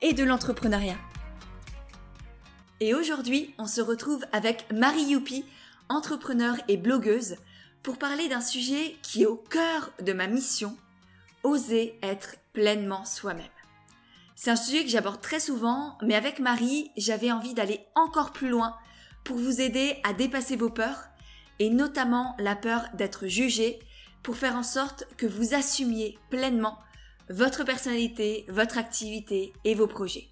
et de l'entrepreneuriat. Et aujourd'hui, on se retrouve avec Marie Youpi, entrepreneur et blogueuse, pour parler d'un sujet qui est au cœur de ma mission, oser être pleinement soi-même. C'est un sujet que j'aborde très souvent, mais avec Marie, j'avais envie d'aller encore plus loin pour vous aider à dépasser vos peurs, et notamment la peur d'être jugé, pour faire en sorte que vous assumiez pleinement votre personnalité, votre activité et vos projets.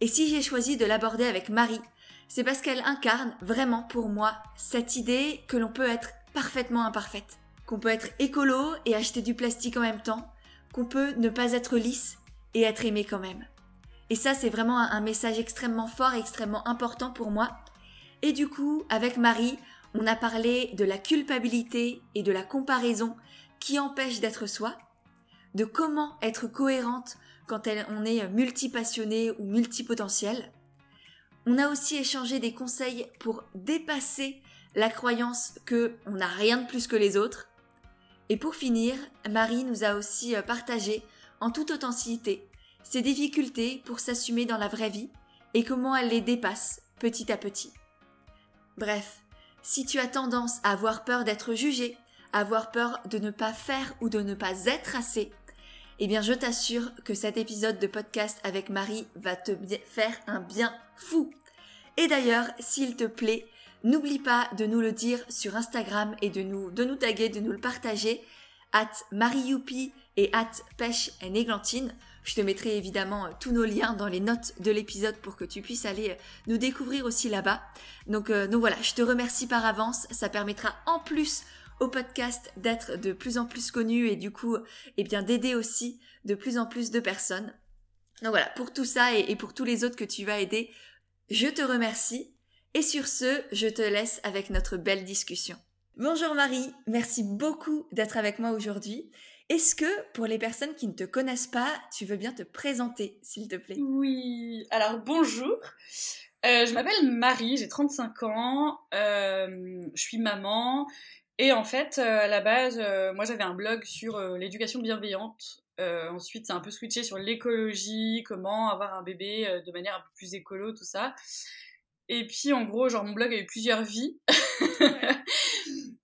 Et si j'ai choisi de l'aborder avec Marie, c'est parce qu'elle incarne vraiment pour moi cette idée que l'on peut être parfaitement imparfaite, qu'on peut être écolo et acheter du plastique en même temps, qu'on peut ne pas être lisse et être aimé quand même. Et ça, c'est vraiment un message extrêmement fort et extrêmement important pour moi. Et du coup, avec Marie, on a parlé de la culpabilité et de la comparaison qui empêchent d'être soi, de comment être cohérente quand on est multipassionné ou multipotentiel. On a aussi échangé des conseils pour dépasser la croyance que on n'a rien de plus que les autres. Et pour finir, Marie nous a aussi partagé en toute authenticité ses difficultés pour s'assumer dans la vraie vie et comment elle les dépasse petit à petit. Bref, si tu as tendance à avoir peur d'être jugé, à avoir peur de ne pas faire ou de ne pas être assez, eh bien je t'assure que cet épisode de podcast avec Marie va te faire un bien fou. Et d'ailleurs, s'il te plaît, n'oublie pas de nous le dire sur Instagram et de nous, de nous taguer, de nous le partager, at marioupi et at pêche et églantine. Je te mettrai évidemment euh, tous nos liens dans les notes de l'épisode pour que tu puisses aller euh, nous découvrir aussi là-bas. Donc, euh, donc voilà, je te remercie par avance. Ça permettra en plus podcast d'être de plus en plus connu et du coup, eh bien, d'aider aussi de plus en plus de personnes. Donc voilà, pour tout ça et, et pour tous les autres que tu vas aider, je te remercie. Et sur ce, je te laisse avec notre belle discussion. Bonjour Marie, merci beaucoup d'être avec moi aujourd'hui. Est-ce que pour les personnes qui ne te connaissent pas, tu veux bien te présenter, s'il te plaît? Oui, alors bonjour. Euh, je m'appelle Marie, j'ai 35 ans, euh, je suis maman et en fait, euh, à la base, moi j'avais un blog sur l'éducation bienveillante. ensuite, c'est un peu switché sur l'écologie, comment avoir un bébé de manière un peu plus écolo, tout ça. Et puis en gros, genre mon blog a eu plusieurs vies.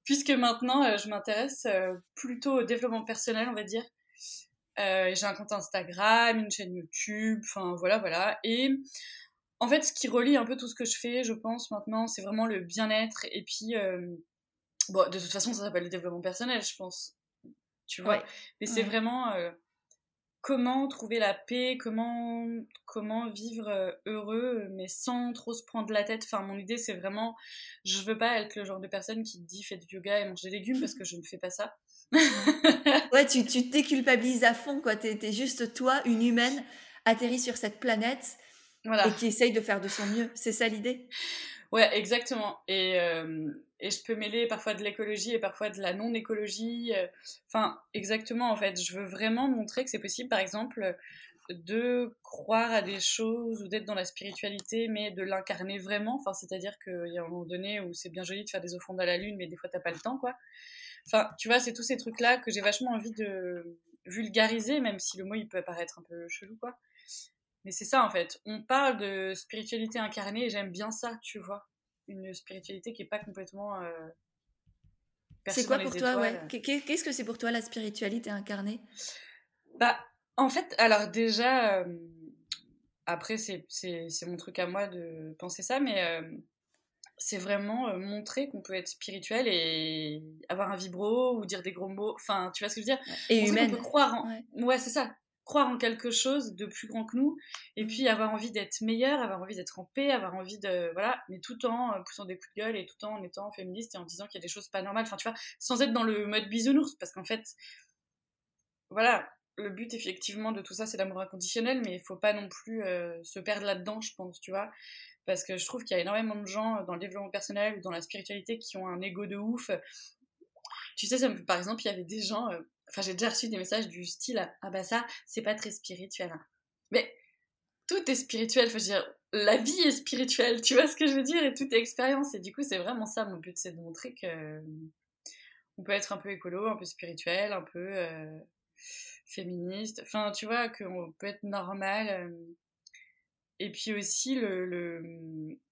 puisque maintenant euh, je m'intéresse euh, plutôt au développement personnel, on va dire. Euh, j'ai un compte Instagram, une chaîne YouTube, enfin voilà, voilà. Et en fait, ce qui relie un peu tout ce que je fais, je pense maintenant, c'est vraiment le bien-être. Et puis, bon, de toute façon, ça s'appelle le développement personnel, je pense. Tu vois. Mais c'est vraiment comment trouver la paix, comment, comment vivre euh, heureux, mais sans trop se prendre la tête. Enfin, mon idée, c'est vraiment, je veux pas être le genre de personne qui dit fais du yoga et mange des légumes parce que je ne fais pas ça. ouais, tu, tu te déculpabilises à fond, quoi. T'es es juste toi, une humaine, atterrie sur cette planète et qui essaye de faire de son mieux. C'est ça l'idée? Ouais, exactement. Et, euh, et je peux mêler parfois de l'écologie et parfois de la non-écologie. Euh, enfin, exactement, en fait. Je veux vraiment montrer que c'est possible, par exemple, de croire à des choses ou d'être dans la spiritualité, mais de l'incarner vraiment. Enfin, c'est-à-dire qu'il y a un moment donné où c'est bien joli de faire des offrandes à la lune, mais des fois, t'as pas le temps, quoi. Enfin, tu vois, c'est tous ces trucs-là que j'ai vachement envie de vulgariser, même si le mot, il peut apparaître un peu chelou, quoi. Mais c'est ça, en fait. On parle de spiritualité incarnée et j'aime bien ça, tu vois une spiritualité qui est pas complètement. Euh, c'est quoi pour toi, ouais? Qu'est-ce que c'est pour toi la spiritualité incarnée? Bah, en fait, alors déjà, euh, après, c'est mon truc à moi de penser ça, mais euh, c'est vraiment montrer qu'on peut être spirituel et avoir un vibro ou dire des gros mots. Enfin, tu vois ce que je veux dire? Et humaine. On peut croire en... ouais c'est ça croire en quelque chose de plus grand que nous et puis avoir envie d'être meilleur, avoir envie d'être en paix, avoir envie de voilà, mais tout en euh, poussant des coups de gueule et tout en étant féministe et en disant qu'il y a des choses pas normales, enfin tu vois, sans être dans le mode bisounours parce qu'en fait voilà, le but effectivement de tout ça, c'est l'amour inconditionnel, mais il faut pas non plus euh, se perdre là-dedans, je pense, tu vois. Parce que je trouve qu'il y a énormément de gens dans le développement personnel ou dans la spiritualité qui ont un ego de ouf. Tu sais, ça me... par exemple, il y avait des gens, euh, enfin j'ai déjà reçu des messages du style Ah bah ça, c'est pas très spirituel. Hein. Mais tout est spirituel, faut dire, la vie est spirituelle, tu vois ce que je veux dire, et tout est expérience. Et du coup, c'est vraiment ça mon but, c'est de montrer que on peut être un peu écolo, un peu spirituel, un peu euh, féministe. Enfin, tu vois, qu'on peut être normal. Euh. Et puis aussi le,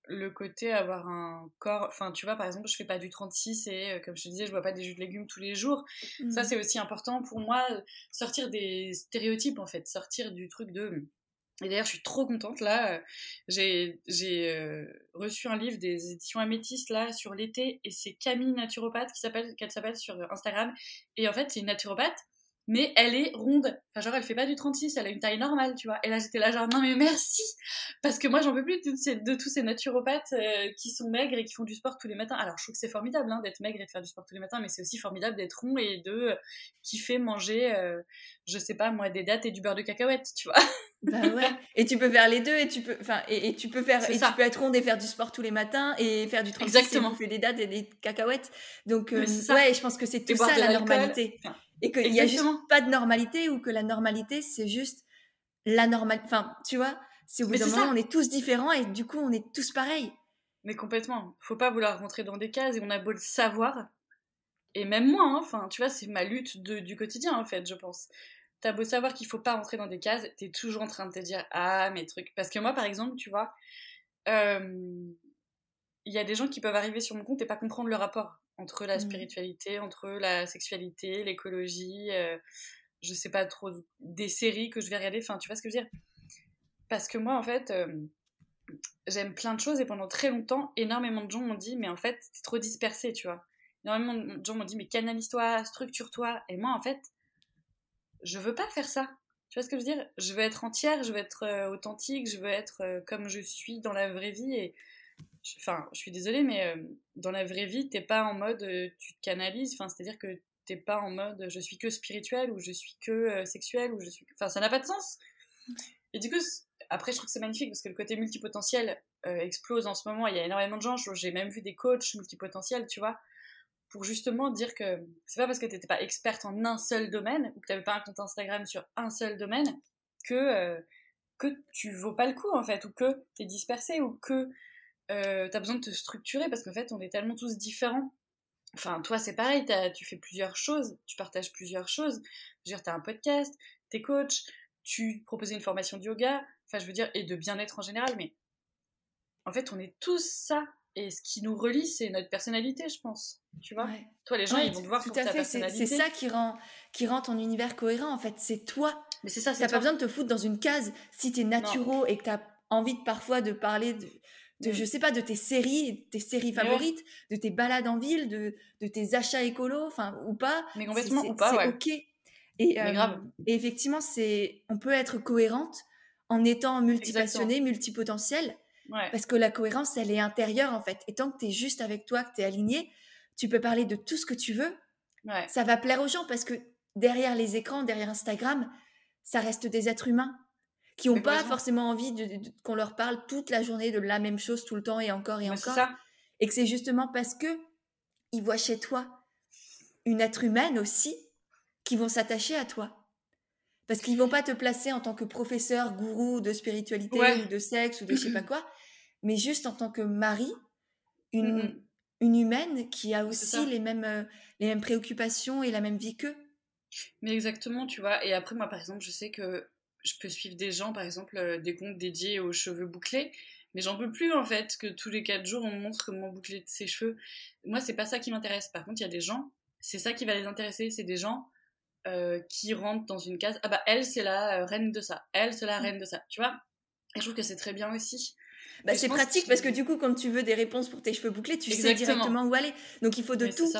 le, côté avoir un corps. Enfin, tu vois, par exemple, je fais pas du 36 et euh, comme je te disais, je vois pas des jus de légumes tous les jours. Ça, mmh. c'est aussi important pour moi, sortir des stéréotypes en fait, sortir du truc de et d'ailleurs, je suis trop contente là. J'ai euh, reçu un livre des éditions Améthyste là sur l'été et c'est Camille naturopathe qui s'appelle qu'elle s'appelle sur Instagram. Et en fait, c'est une naturopathe mais elle est ronde. Enfin, genre, elle fait pas du 36, elle a une taille normale, tu vois. Et là, j'étais là, genre, non, mais merci Parce que moi, j'en peux plus de, ces, de, tous ces naturopathes euh, qui sont maigres et qui font du sport tous les matins. Alors, je trouve que c'est formidable hein, d'être maigre et de faire du sport tous les matins, mais c'est aussi formidable d'être rond et de euh, kiffer manger, euh, je sais pas, moi, des dates et du beurre de cacahuète, tu vois. Bah ouais. Et tu peux faire les deux et tu peux, enfin, et, tu peux faire, et tu peux être ronde et faire du sport tous les matins et faire du 36 Exactement. et des dates et des cacahuètes. Donc, ouais, je pense que c'est tout ça la normalité. Et qu'il n'y a juste pas de normalité ou que la normalité, c'est juste la normalité. Enfin, tu vois, c'est au bout d'un moment, on est tous différents et du coup, on est tous pareils. Mais complètement. Faut pas vouloir rentrer dans des cases et on a beau le savoir. Et même moi, hein, enfin, tu vois, c'est ma lutte de, du quotidien, en fait, je pense. T'as beau savoir qu'il faut pas rentrer dans des cases, t'es toujours en train de te dire Ah, mes trucs. Parce que moi, par exemple, tu vois, il y a des gens qui peuvent arriver sur mon compte et pas comprendre le rapport entre la mmh. spiritualité, entre la sexualité, l'écologie, euh, je sais pas trop, des séries que je vais regarder, enfin tu vois ce que je veux dire? Parce que moi en fait, euh, j'aime plein de choses et pendant très longtemps, énormément de gens m'ont dit mais en fait t'es trop dispersé, tu vois? Énormément de gens m'ont dit mais canalise-toi, structure-toi, et moi en fait, je veux pas faire ça. Tu vois ce que je veux dire? Je veux être entière, je veux être euh, authentique, je veux être comme je suis dans la vraie vie et Enfin, je suis désolée, mais euh, dans la vraie vie, t'es pas en mode euh, tu te canalises. Enfin, c'est-à-dire que t'es pas en mode je suis que spirituel ou je suis que euh, sexuel ou je suis. Enfin, ça n'a pas de sens. Et du coup, après, je trouve que c'est magnifique parce que le côté multipotentiel explose en ce moment. Il y a énormément de gens. J'ai même vu des coachs multipotentiels, tu vois, pour justement dire que c'est pas parce que t'étais pas experte en un seul domaine ou que t'avais pas un compte Instagram sur un seul domaine que que tu vaux pas le coup en fait ou que t'es dispersé ou que euh, t'as besoin de te structurer parce qu'en fait, on est tellement tous différents. Enfin, toi, c'est pareil, tu fais plusieurs choses, tu partages plusieurs choses. Je veux dire, t'as un podcast, t'es coach, tu proposais une formation de yoga, enfin, je veux dire, et de bien-être en général, mais en fait, on est tous ça. Et ce qui nous relie, c'est notre personnalité, je pense. Tu vois? Toi, les gens, ils vont te voir tout pour ta personnalité. C'est ça qui rend, qui rend ton univers cohérent, en fait. C'est toi. Mais c'est ça, T'as pas besoin de te foutre dans une case. Si t'es naturo et que t'as envie de, parfois de parler de, de, je sais pas, de tes séries, tes séries favorites, de tes balades en ville, de, de tes achats écolos, enfin, ou pas. Mais complètement, ou pas, ouais. ok. Et, euh, et effectivement, c'est, on peut être cohérente en étant multipassionnée, multipotentielle. Ouais. Parce que la cohérence, elle est intérieure, en fait. Et tant que tu es juste avec toi, que tu es aligné, tu peux parler de tout ce que tu veux. Ça va plaire aux gens parce que derrière les écrans, derrière Instagram, ça reste des êtres humains qui n'ont pas forcément envie de, qu'on leur parle toute la journée de la même chose tout le temps et encore et encore. Et que c'est justement parce que ils voient chez toi une être humaine aussi qui vont s'attacher à toi. Parce qu'ils vont pas te placer en tant que professeur, gourou de spiritualité ou de sexe ou de je sais pas quoi, mais juste en tant que mari, une, une humaine qui a aussi les mêmes, euh, les mêmes préoccupations et la même vie qu'eux. Mais exactement, tu vois. Et après, moi, par exemple, je sais que je peux suivre des gens, par exemple, euh, des comptes dédiés aux cheveux bouclés, mais j'en peux plus en fait que tous les 4 jours on montre comment boucler ses cheveux. Moi, c'est pas ça qui m'intéresse. Par contre, il y a des gens, c'est ça qui va les intéresser, c'est des gens euh, qui rentrent dans une case. Ah bah, elle, c'est la euh, reine de ça, elle, c'est la mm. reine de ça, tu vois Et je trouve que c'est très bien aussi. Bah, c'est pratique parce que du coup, quand tu veux des réponses pour tes cheveux bouclés, tu sais directement où aller. Donc il faut de tout.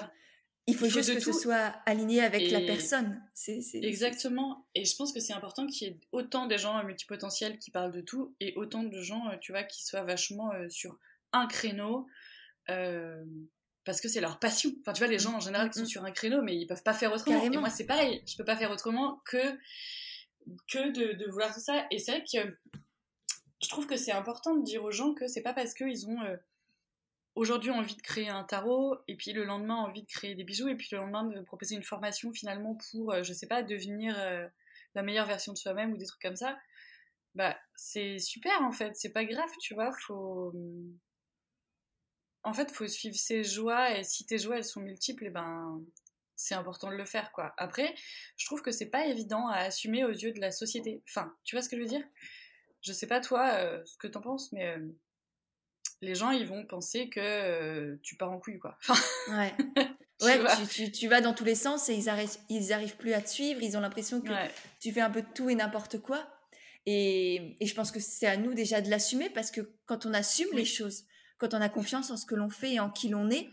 Il faut, juste que ce soit aligné avec la personne. C'est, Exactement. Et je pense que c'est important qu'il y ait autant de gens multipotentiels qui parlent de tout et autant de gens, euh, tu vois, qui soient vachement euh, sur un créneau. Euh, parce que c'est leur passion. Enfin, tu vois, les gens en général qui sont Mm. sur un créneau, mais ils peuvent pas faire autrement. Et Carrément. moi, c'est pareil. Je peux pas faire autrement que, que de, de vouloir tout ça. Et c'est vrai que je trouve que c'est important de dire aux gens que c'est pas parce qu'ils ont euh, aujourd'hui envie de créer un tarot, et puis le lendemain envie de créer des bijoux, et puis le lendemain de proposer une formation finalement pour, euh, je sais pas, devenir euh, la meilleure version de soi-même ou des trucs comme ça. Bah, c'est super en fait, c'est pas grave, tu vois, faut. En fait, faut suivre ses joies, et si tes joies elles sont multiples, et ben c'est important de le faire quoi. Après, je trouve que c'est pas évident à assumer aux yeux de la société. Enfin, tu vois ce que je veux dire? Je sais pas toi euh, ce que t'en penses, mais les gens ils vont penser que euh, tu pars en couille quoi. Ouais. tu Ouais, tu, tu- tu vas dans tous les sens et ils arrivent, ils arrivent plus à te suivre. Ils ont l'impression que Ouais. tu fais un peu de tout et n'importe quoi. Et, et je pense que c'est à nous déjà de l'assumer parce que quand on assume Oui. les choses, quand on a confiance en ce que l'on fait et en qui l'on est,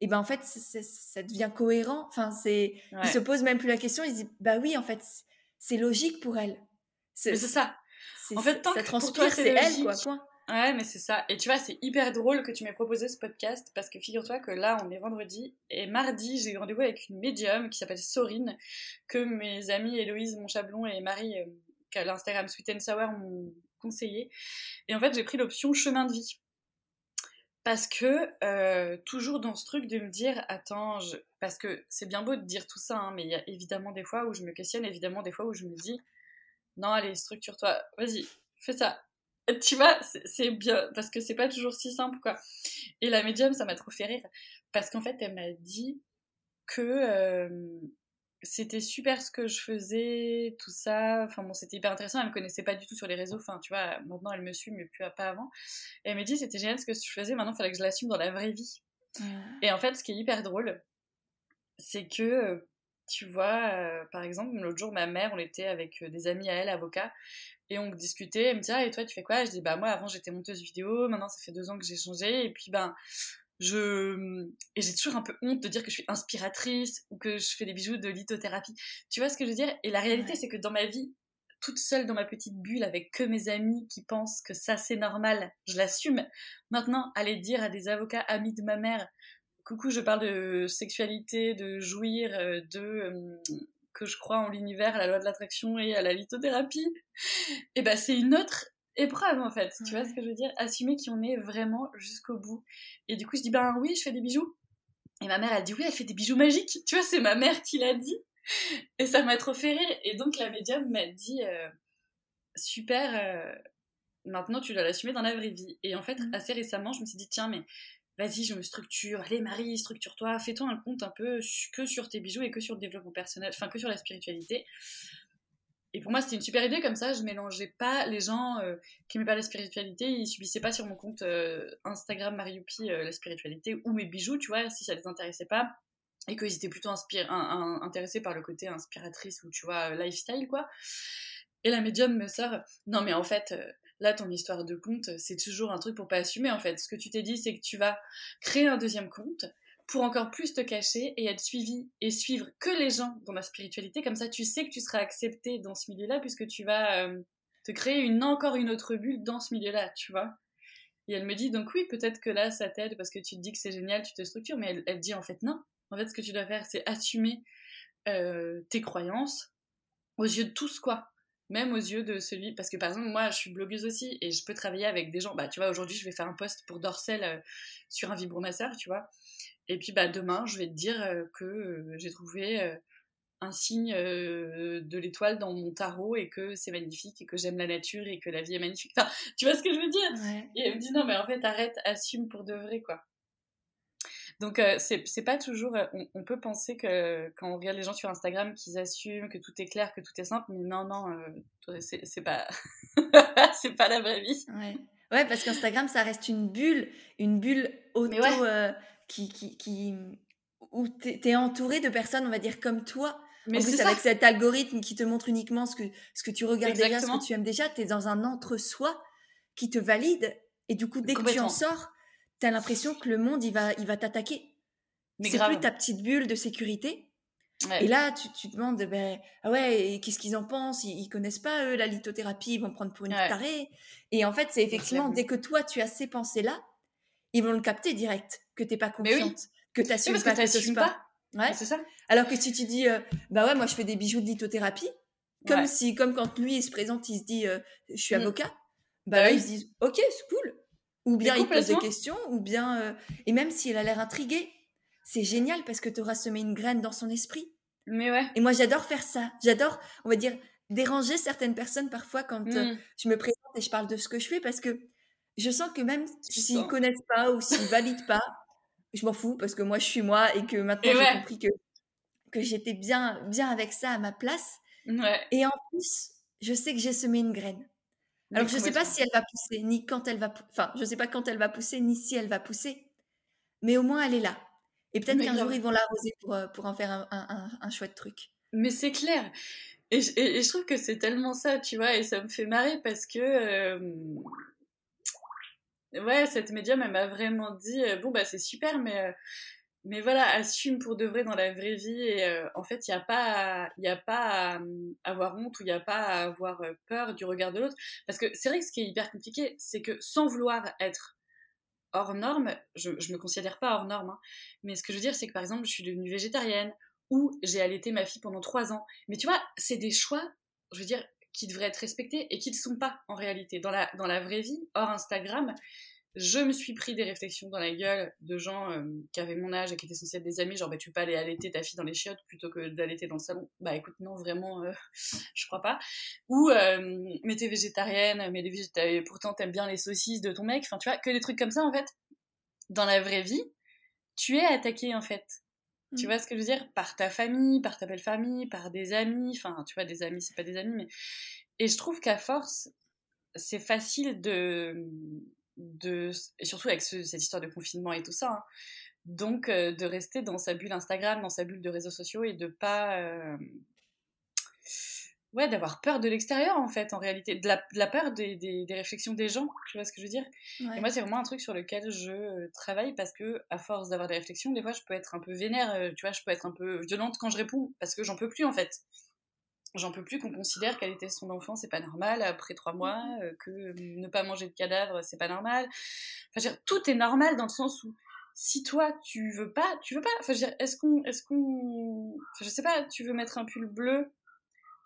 et ben en fait, ça devient cohérent. Enfin, c'est, Ouais. ils se posent même plus la question. Ils se disent, bah oui, en fait, c'est- logique pour elle. C'est ça. c'est- En fait, tant ça que pour transpire, toi, c'est elle, quoi. Point. Ouais, mais c'est ça. Et tu vois, c'est hyper drôle que tu m'aies proposé ce podcast parce que figure-toi que là, on est vendredi et mardi, j'ai eu rendez-vous avec une médium qui s'appelle Sorine, que mes amis Héloïse Monchablon et Marie, euh, qui a l'Instagram Sweet and Sour, m'ont conseillé. Et en fait, j'ai pris l'option chemin de vie. Parce que, euh, toujours dans ce truc de me dire, attends, parce que c'est bien beau de dire tout ça, hein, mais il y a évidemment des fois où je me questionne, évidemment des fois où je me dis, non, allez, structure-toi, vas-y, fais ça. Tu vois, c'est- bien, parce que c'est pas toujours si simple, quoi. Et la médium, ça m'a trop fait rire, parce qu'en fait, elle m'a dit que euh, c'était super ce que je faisais, tout ça. Enfin bon, c'était hyper intéressant. Elle me connaissait pas du tout sur les réseaux. Enfin, tu vois, maintenant elle me suit, mais plus pas avant. Et elle m'a dit c'était génial ce que je faisais. Maintenant, il fallait que je l'assume dans la vraie vie. Et en fait, ce qui est hyper drôle, c'est que, tu vois, euh, par exemple, l'autre jour, ma mère, on était avec euh, des amis à elle, avocats, et on discutait. Elle me dit, ah, et toi, tu fais quoi? Je dis, bah, moi, avant, j'étais monteuse vidéo, maintenant, ça fait deux ans que j'ai changé, et puis, ben, je. Et j'ai toujours un peu honte de dire que je suis inspiratrice ou que je fais des bijoux de lithothérapie. Tu vois ce que je veux dire? Et la réalité, Ouais. c'est que dans ma vie, toute seule dans ma petite bulle avec que mes amis qui pensent que ça c'est normal, je l'assume. Maintenant, aller dire à des avocats amis de ma mère coucou, je parle de sexualité, de jouir, euh, de euh, que je crois en l'univers, à la loi de l'attraction et à la lithothérapie, et ben c'est une autre épreuve en fait. Tu vois ce que je veux dire? Assumer qui on est vraiment jusqu'au bout. Et du coup, je dis ben oui, je fais des bijoux. Et ma mère a dit oui, elle fait des bijoux magiques. Tu vois, c'est ma mère qui l'a dit. Et ça m'a trop fait rire. Et donc la médium m'a dit euh, super. euh, maintenant, tu dois l'assumer dans la vraie vie. Et en fait, Mhm. assez récemment, je me suis dit tiens, mais vas-y, je me structure. Allez, Marie, structure-toi. Fais-toi un compte un peu que sur tes bijoux et que sur le développement personnel, enfin que sur la spiritualité. Et pour moi, c'était une super idée, comme ça, je mélangeais pas les gens euh, qui n'aimaient pas la spiritualité, ils subissaient pas sur mon compte euh, Instagram Marioupi euh, la spiritualité ou mes bijoux, tu vois, si ça les intéressait pas, et qu'ils étaient plutôt inspir- un- intéressés par le côté inspiratrice ou, tu vois, euh, lifestyle, quoi. Et la médium me sort, non mais en fait, là, ton histoire de compte, c'est toujours un truc pour pas assumer, en fait. Ce que tu t'es dit, c'est que tu vas créer un deuxième compte, pour encore plus te cacher et être suivi et suivre que les gens dans la spiritualité. Comme ça, tu sais que tu seras accepté dans ce milieu-là puisque tu vas euh, te créer une, encore une autre bulle dans ce milieu-là, tu vois. Et elle me dit, donc oui, peut-être que là, ça t'aide parce que tu te dis que c'est génial, tu te structures, mais elle, dit en fait non. En fait, ce que tu dois faire, c'est assumer euh, tes croyances aux yeux de tous, quoi. Même aux yeux de celui. Parce que par exemple, moi, je suis blogueuse aussi et je peux travailler avec des gens. Bah, tu vois, aujourd'hui, je vais faire un post pour Dorsel euh, sur un vibromasseur, tu vois. Et puis bah, demain, je vais te dire euh, que euh, j'ai trouvé un signe de l'étoile dans mon tarot et que c'est magnifique et que j'aime la nature et que la vie est magnifique. Enfin, tu vois ce que je veux dire? Ouais. Et elle me dit non, mais en fait, arrête, assume pour de vrai, quoi. Donc, euh, c'est pas toujours. euh, On, on peut penser que quand on regarde les gens sur Instagram qu'ils assument, que tout est clair, que tout est simple, mais non, non, euh, c'est pas. c'est pas la vraie vie. Ouais. Ouais, parce qu'Instagram, ça reste une bulle, une bulle auto ouais. euh, qui, qui, qui, où t'es es entouré de personnes, on va dire, comme toi. Mais en plus, ça. avec cet algorithme qui te montre uniquement ce que, ce que tu regardes déjà, ce Exactement. que tu aimes déjà, tu es dans un entre-soi qui te valide. Et du coup, dès que tu en sors, tu as l'impression que le monde, il va, il va t'attaquer. C'est plus ta petite bulle de sécurité. Ouais. Et là, tu, tu te demandes, ben, ah ouais, qu'est-ce qu'ils en pensent? Ils, ils connaissent pas, eux, la lithothérapie, ils vont prendre pour une Ouais. tarée. Et en fait, c'est effectivement, dès que toi, tu as ces pensées-là, ils vont le capter direct, que t'es pas oui. confiante. que tu n'assumes pas, que pas. Ouais. C'est ça. Alors que si tu dis, euh, bah ouais, moi je fais des bijoux de lithothérapie, comme si, comme quand lui il se présente, il se dit, euh, je suis mmh. avocat, bah, bah là ils se disent, ok, c'est cool. Ou bien il pose des questions, ou bien, euh, et même s'il a l'air intrigué, c'est génial parce que tu auras semé une graine dans son esprit. Mais ouais. Et moi j'adore faire ça. J'adore, on va dire, déranger certaines personnes parfois quand mmh. je me présente et je parle de ce que je fais parce que je sens que même s'ils ne connaissent pas ou s'ils valident pas, je m'en fous parce que moi je suis moi et que maintenant j'ai compris que, que j'étais bien, bien avec ça à ma place. Et en plus, je sais que j'ai semé une graine. Alors je ne sais pas si elle va pousser, ni quand elle va, enfin je sais pas quand elle va pousser, ni si elle va pousser, mais au moins elle est là. Et peut-être qu'un jour ils vont l'arroser pour, euh, pour en faire un, un, un, chouette truc. Mais c'est clair. Et, et, je trouve que c'est tellement ça, tu vois, et ça me fait marrer parce que euh, ouais, cette médium, elle m'a vraiment dit euh, bon, bah c'est super, mais, euh, mais voilà, assume pour de vrai dans la vraie vie. Euh, en fait, il n'y a pas, à, y a pas à avoir honte ou il n'y a pas à avoir peur du regard de l'autre. Parce que c'est vrai que ce qui est hyper compliqué, c'est que sans vouloir être hors norme, je, je me considère pas hors norme, hein, mais ce que je veux dire, c'est que par exemple, je suis devenue végétarienne ou j'ai allaité ma fille pendant trois ans. Mais tu vois, c'est des choix, je veux dire, qui devraient être respectés et qui ne sont pas en réalité. Dans la vraie vie, hors Instagram, je me suis pris des réflexions dans la gueule de gens euh, qui avaient mon âge et qui étaient censés être des amis, genre bah, tu peux pas aller allaiter ta fille dans les chiottes plutôt que d'allaiter dans le salon? Bah écoute, non, vraiment, euh, je crois pas. Ou euh, mais t'es végétarienne, mais les pourtant t'aimes bien les saucisses de ton mec, enfin tu vois, que des trucs comme ça en fait. Dans la vraie vie, tu es attaqué en fait. Tu mmh. vois ce que je veux dire? Par ta famille, par ta belle famille, par des amis. Enfin, tu vois, des amis, c'est pas des amis, mais. Et je trouve qu'à force, c'est facile de. De et surtout avec cette histoire de confinement et tout ça. Hein, donc, euh, de rester dans sa bulle Instagram, dans sa bulle de réseaux sociaux et de pas. Euh, ouais, d'avoir peur de l'extérieur en fait, en réalité, de la, de la peur des, des, des, réflexions des gens, tu vois ce que je veux dire? Et moi, c'est vraiment un truc sur lequel je euh, travaille parce que, à force d'avoir des réflexions, des fois, je peux être un peu vénère, tu vois, je peux être un peu violente quand je réponds parce que j'en peux plus en fait. J'en peux plus qu'on considère qu'elle était son enfant, c'est pas normal, après trois mois, mmh. euh, que ne pas manger de cadavre, c'est pas normal. Enfin, dire, tout est normal dans le sens où si toi tu veux pas, tu veux pas. Enfin, je veux dire, est-ce qu'on, est-ce qu'on, enfin, je sais pas, tu veux mettre un pull bleu?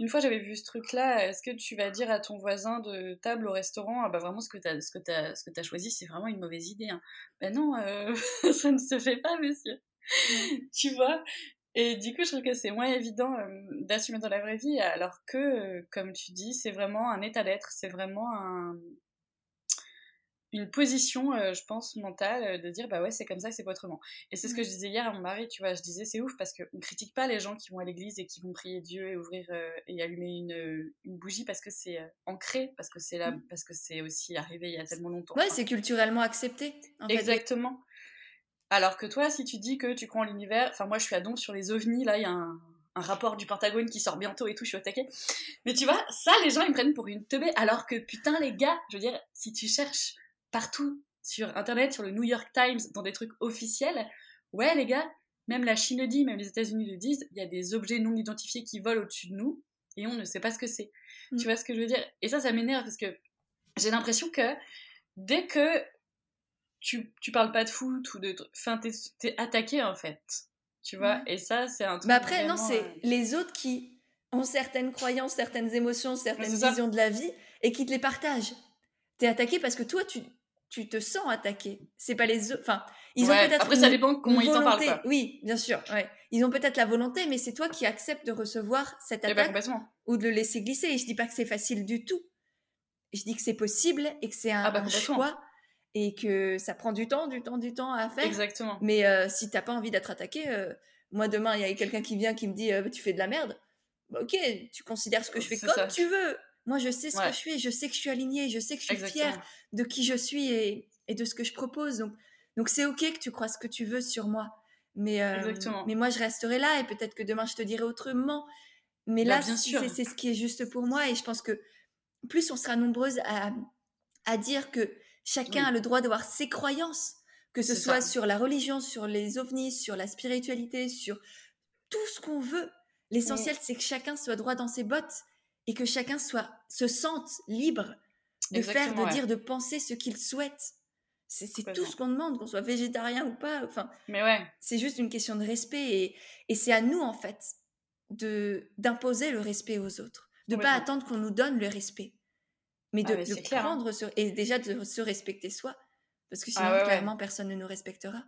Une fois, j'avais vu ce truc-là. Est-ce que tu vas dire à ton voisin de table au restaurant, ah bah vraiment ce que tu as, ce que as, ce que as choisi, c'est vraiment une mauvaise idée. Hein. Ben non, euh, ça ne se fait pas, monsieur. tu vois? Et du coup, je trouve que c'est moins évident euh, d'assumer dans la vraie vie, alors que, euh, comme tu dis, c'est vraiment un état d'être, c'est vraiment un, une position, euh, je pense, mentale, de dire bah ouais, c'est comme ça, c'est pas autrement. Et c'est ce que je disais hier à mon mari, tu vois, je disais c'est ouf parce qu'on critique pas les gens qui vont à l'église et qui vont prier Dieu et ouvrir et allumer une, une, bougie parce que c'est ancré, parce que c'est là, mm. parce que c'est aussi arrivé il y a tellement longtemps. Ouais, c'est culturellement accepté. Exactement. Alors que toi, si tu dis que tu crois en l'univers, enfin moi je suis à donc sur les ovnis, là il y a un, un rapport du Pentagone qui sort bientôt et tout, je suis au taquet. Mais tu vois, ça les gens ils prennent pour une teubée, alors que putain les gars, je veux dire, si tu cherches partout sur Internet, sur le New York Times, dans des trucs officiels. Ouais, les gars, même la Chine le dit, même les États-Unis le disent, il y a des objets non identifiés qui volent au-dessus de nous et on ne sait pas ce que c'est. Tu mm. vois ce que je veux dire? Et ça, ça m'énerve parce que j'ai l'impression que dès que tu, tu parles pas de foot ou de. Enfin, t'es es attaqué en fait. Tu vois mm. Et ça, c'est un truc. Mais après, non, c'est euh, les autres qui ont certaines croyances, certaines émotions, certaines visions de la vie et qui te les partagent. T'es attaqué parce que toi, tu, tu te sens attaqué. C'est pas les autres. Enfin, ils ont peut-être. Après, ça dépend comment ils t'en parlent. Oui, bien sûr. Ouais. Ils ont peut-être la volonté, mais c'est toi qui acceptes de recevoir cette eh ben, attaque ou de le laisser glisser. Et je dis pas que c'est facile du tout. Je dis que c'est possible et que c'est un, ah bah, choix et que ça prend du temps, du temps, du temps à faire. Exactement. Mais euh, si t'as pas envie d'être attaqué, euh, moi demain il y a quelqu'un qui vient qui me dit euh, tu fais de la merde. Bah, ok, tu considères ce que je fais comme tu veux. Moi, je sais ce que je fais, je sais que je suis alignée, je sais que je suis fière de qui je suis et, et, de ce que je propose. Donc, donc c'est ok que tu crois ce que tu veux sur moi. Mais, euh, mais moi, je resterai là et peut-être que demain, je te dirai autrement. Mais bah, là, c'est ce qui est juste pour moi. Et je pense que plus on sera nombreuses à, à dire que chacun a le droit d'avoir ses croyances, que ce soit sur la religion, sur les ovnis, sur la spiritualité, sur tout ce qu'on veut. L'essentiel, c'est que chacun soit droit dans ses bottes et que chacun soit se sente libre de faire, de dire, de penser ce qu'il souhaite. C'est tout ce qu'on demande, qu'on soit végétarien ou pas. Enfin, mais ouais. C'est juste une question de respect et, et c'est à nous en fait de d'imposer le respect aux autres, de pas attendre qu'on nous donne le respect, mais de, ah, hein. prendre et déjà de se respecter soi, parce que ah sinon clairement personne ne nous respectera.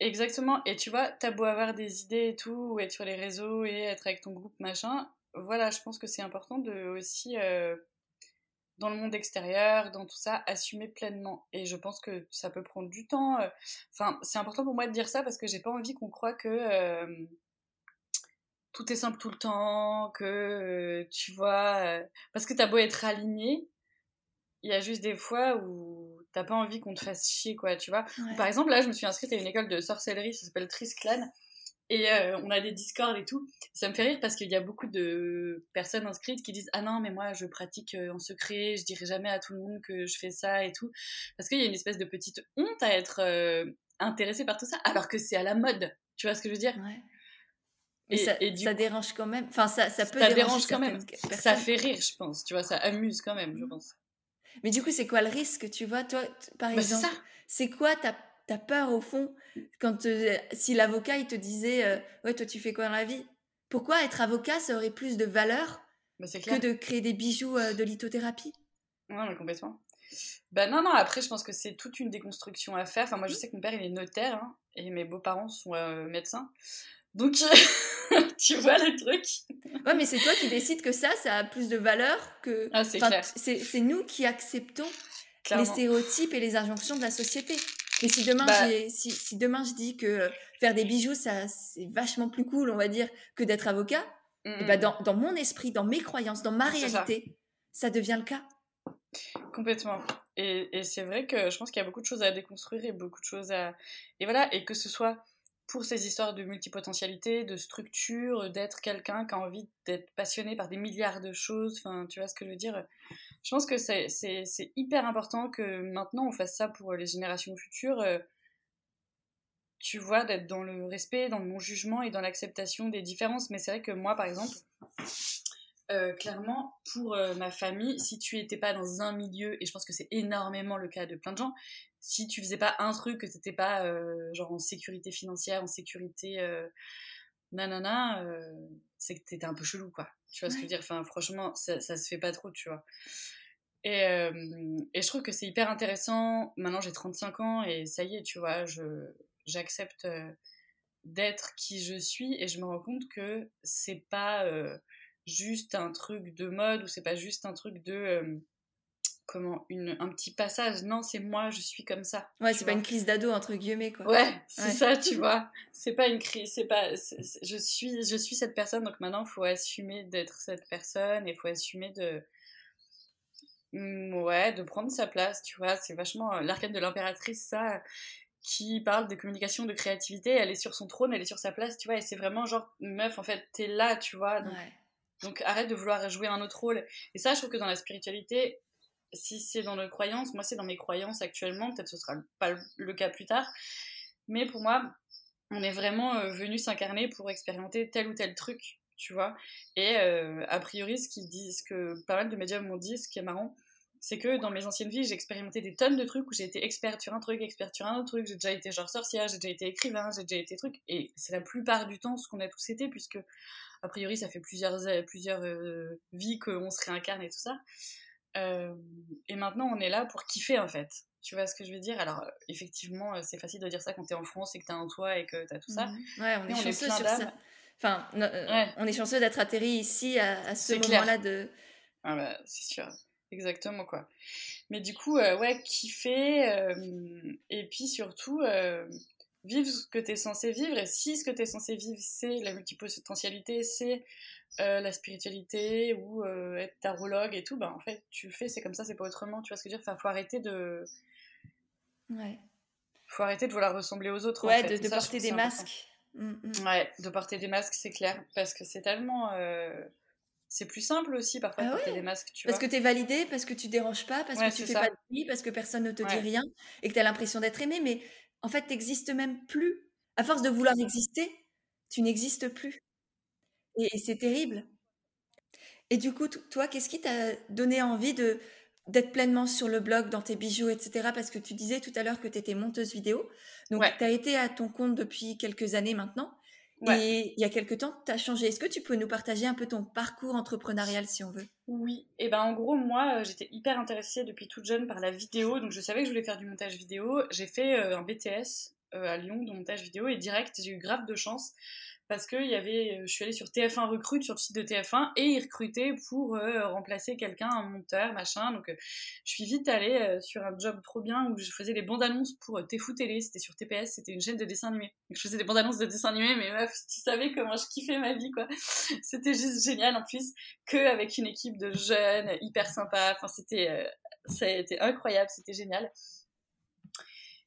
Exactement. Et tu vois, t'as beau avoir des idées et tout, ou être sur les réseaux et être avec ton groupe machin, voilà, je pense que c'est important de aussi euh, dans le monde extérieur, dans tout ça, assumer pleinement. Et je pense que ça peut prendre du temps. Euh, enfin, c'est important pour moi de dire ça parce que j'ai pas envie qu'on croit que euh, tout est simple tout le temps, que tu vois, parce que t'as beau être aligné, il y a juste des fois où t'as pas envie qu'on te fasse chier, quoi, tu vois. Par exemple, là, je me suis inscrite à une école de sorcellerie, ça s'appelle Trisclan. Et euh, on a des discords et tout. Ça me fait rire parce qu'il y a beaucoup de personnes inscrites qui disent Ah non, mais moi je pratique euh, en secret, je dirai jamais à tout le monde que je fais ça et tout. Parce qu'il y a une espèce de petite honte à être euh, intéressé par tout ça, alors que c'est à la mode. Tu vois ce que je veux dire? Ouais. Et, ça, ça dérange quand même. Enfin, ça, ça peut ça dérange quand même. Ça fait rire, je pense. Tu vois, ça amuse quand même, je pense. Mais du coup, c'est quoi le risque, tu vois Toi, par bah, exemple, c'est quoi ta, ta, peur au fond quand euh, si l'avocat il te disait euh, ouais toi tu fais quoi dans la vie? Pourquoi être avocat ça aurait plus de valeur bah, que de créer des bijoux euh, de lithothérapie? Non, mais complètement. Bah non, non, après je pense que c'est toute une déconstruction à faire. Enfin, moi je mmh. sais que mon père il est notaire hein, et mes beaux-parents sont médecins. Donc, tu vois le truc. Ouais, mais c'est toi qui décides que ça, ça a plus de valeur que. Ah, c'est clair. C'est nous qui acceptons les stéréotypes et les injonctions de la société. Mais si demain, bah si, si, demain je dis que faire des bijoux, ça c'est vachement plus cool, on va dire, que d'être avocat, et bah dans, dans, mon esprit, dans mes croyances, dans ma réalité, ça. devient le cas. Complètement. Et, et c'est vrai que je pense qu'il y a beaucoup de choses à déconstruire et beaucoup de choses à. Et voilà, et que ce soit pour ces histoires de multipotentialité, de structure, d'être quelqu'un qui a envie d'être passionné par des milliards de choses, enfin, tu vois ce que je veux dire? Je pense que c'est hyper important que maintenant on fasse ça pour les générations futures, euh, tu vois, d'être dans le respect, dans le non-jugement et dans l'acceptation des différences. Mais c'est vrai que moi, par exemple, euh, clairement, pour euh, ma famille, si tu n'étais pas dans un milieu, et je pense que c'est énormément le cas de plein de gens, si tu faisais pas un truc que t'étais pas euh, genre en sécurité financière, en sécurité euh, nanana, euh, c'est que t'étais un peu chelou quoi. Tu vois ce que je veux dire? Enfin franchement, ça, ça se fait pas trop, tu vois. Et, et je trouve que c'est hyper intéressant. Maintenant j'ai 35 ans et ça y est, tu vois, je j'accepte d'être qui je suis et je me rends compte que c'est pas juste un truc de mode ou c'est pas juste un truc de comment une, un petit passage. Non, c'est moi, je suis comme ça. Ouais, c'est pas une crise d'ado entre guillemets quoi. Ouais, c'est ça, tu vois. C'est pas une crise, c'est pas. je suis, je suis cette personne, donc maintenant faut assumer d'être cette personne et faut assumer de. Mm, ouais, de prendre sa place, tu vois. C'est vachement euh, l'arcane de l'impératrice, ça, qui parle de communication, de créativité. Elle est sur son trône, elle est sur sa place, tu vois. Et c'est vraiment genre, meuf, en fait, t'es là, tu vois. Donc, donc arrête de vouloir jouer un autre rôle. Et ça, je trouve que dans la spiritualité, si c'est dans nos croyances, moi c'est dans mes croyances actuellement, peut-être ce sera pas le cas plus tard, mais pour moi, on est vraiment euh, venu s'incarner pour expérimenter tel ou tel truc, tu vois. Et euh, a priori, ce, ce que pas mal de médias m'ont dit, ce qui est marrant, c'est que dans mes anciennes vies, j'ai expérimenté des tonnes de trucs où j'ai été experte sur un truc, experte sur un autre truc, j'ai déjà été genre sorcière, j'ai déjà été écrivain, j'ai déjà été truc, et c'est la plupart du temps ce qu'on a tous été, puisque a priori ça fait plusieurs, plusieurs euh, vies qu'on se réincarne et tout ça. Euh, et maintenant, on est là pour kiffer en fait. Tu vois ce que je veux dire? Alors, effectivement, euh, c'est facile de dire ça quand t'es en France et que t'as un toit et que t'as tout ça. Mhm. Ouais, on est chanceux sur ça. Enfin, euh, on est chanceux d'être atterri ici à, ce moment-là de. Ah bah, c'est sûr. Exactement, quoi. Mais du coup, ouais, kiffer. et puis surtout, vivre ce que t'es censé vivre. Et si ce que t'es censé vivre, c'est la multipotentialité, c'est euh, la spiritualité ou euh, être tarologue et tout, bah en fait, tu le fais, c'est comme ça, c'est pas autrement. Tu vois ce que je veux dire? Enfin, faut arrêter de. Ouais. Faut arrêter de vouloir ressembler aux autres. Ouais, de, porter des masques. Mm, mm. Ouais, de porter des masques, c'est clair. Parce que c'est tellement. Euh, c'est plus simple aussi parfois de ah porter des masques, tu parce que t'es validé, parce que tu déranges pas, parce que tu fais pas de vie, parce que personne ne te dit rien et que t'as l'impression d'être aimé, mais en fait, t'existes même plus. À force de vouloir exister, tu n'existes plus. Et c'est terrible. Et du coup, toi, qu'est-ce qui t'a donné envie de d'être pleinement sur le blog, dans tes bijoux, etc. Parce que tu disais tout à l'heure que tu étais monteuse vidéo. Donc, tu as été à ton compte depuis quelques années maintenant. Et il y a quelques temps, tu as changé. Est-ce que tu peux nous partager un peu ton parcours entrepreneurial si on veut? Oui, et ben en gros, moi, euh, j'étais hyper intéressée depuis toute jeune par la vidéo, donc je savais que je voulais faire du montage vidéo. J'ai fait euh, un BTS euh, à Lyon de montage vidéo. Et direct, j'ai eu grave de chance parce que y avait, euh, je suis allée sur TF1 Recrute, sur le site de TF1, et ils recrutaient pour euh, remplacer quelqu'un, un monteur, machin. Donc, euh, je suis vite allée sur un job trop bien où je faisais des bandes annonces pour TFU Télé, c'était sur TPS, c'était une chaîne de dessin animé. Donc, je faisais des bandes annonces de dessin animé, mais meuf, tu savais comment je kiffais ma vie, quoi. C'était juste génial en plus, qu'avec une équipe de jeunes hyper sympa. Enfin, c'était, ça a été incroyable, c'était génial.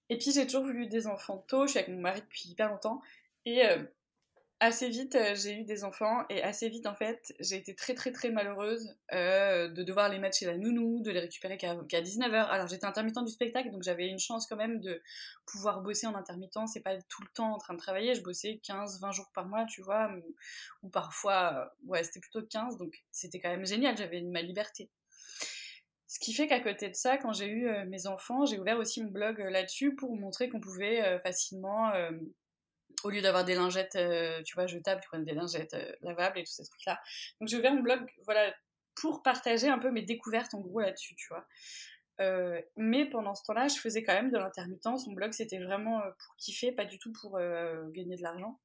Et puis, j'ai toujours voulu des enfants tôt, je suis avec mon mari depuis hyper longtemps, et assez vite, euh, j'ai eu des enfants et assez vite, en fait, j'ai été très très très malheureuse euh, de devoir les mettre chez la nounou, de les récupérer qu'à 19h. Alors j'étais intermittent du spectacle, donc j'avais une chance quand même de pouvoir bosser en intermittent. C'est pas tout le temps en train de travailler, je bossais 15-20 jours par mois, tu vois, ou, parfois, euh, ouais, c'était plutôt 15, donc c'était quand même génial, j'avais ma liberté. Ce qui fait qu'à côté de ça, quand j'ai eu mes enfants, j'ai ouvert aussi mon blog là-dessus pour montrer qu'on pouvait facilement au lieu d'avoir des lingettes, euh, tu vois, jetables, tu prenais des lingettes euh, lavables et tous ces trucs-là. Donc j'ai ouvert mon blog, voilà, pour partager un peu mes découvertes en gros là-dessus, tu vois. Euh, mais pendant ce temps-là, je faisais quand même de l'intermittence. Mon blog, c'était vraiment pour kiffer, pas du tout pour gagner de l'argent.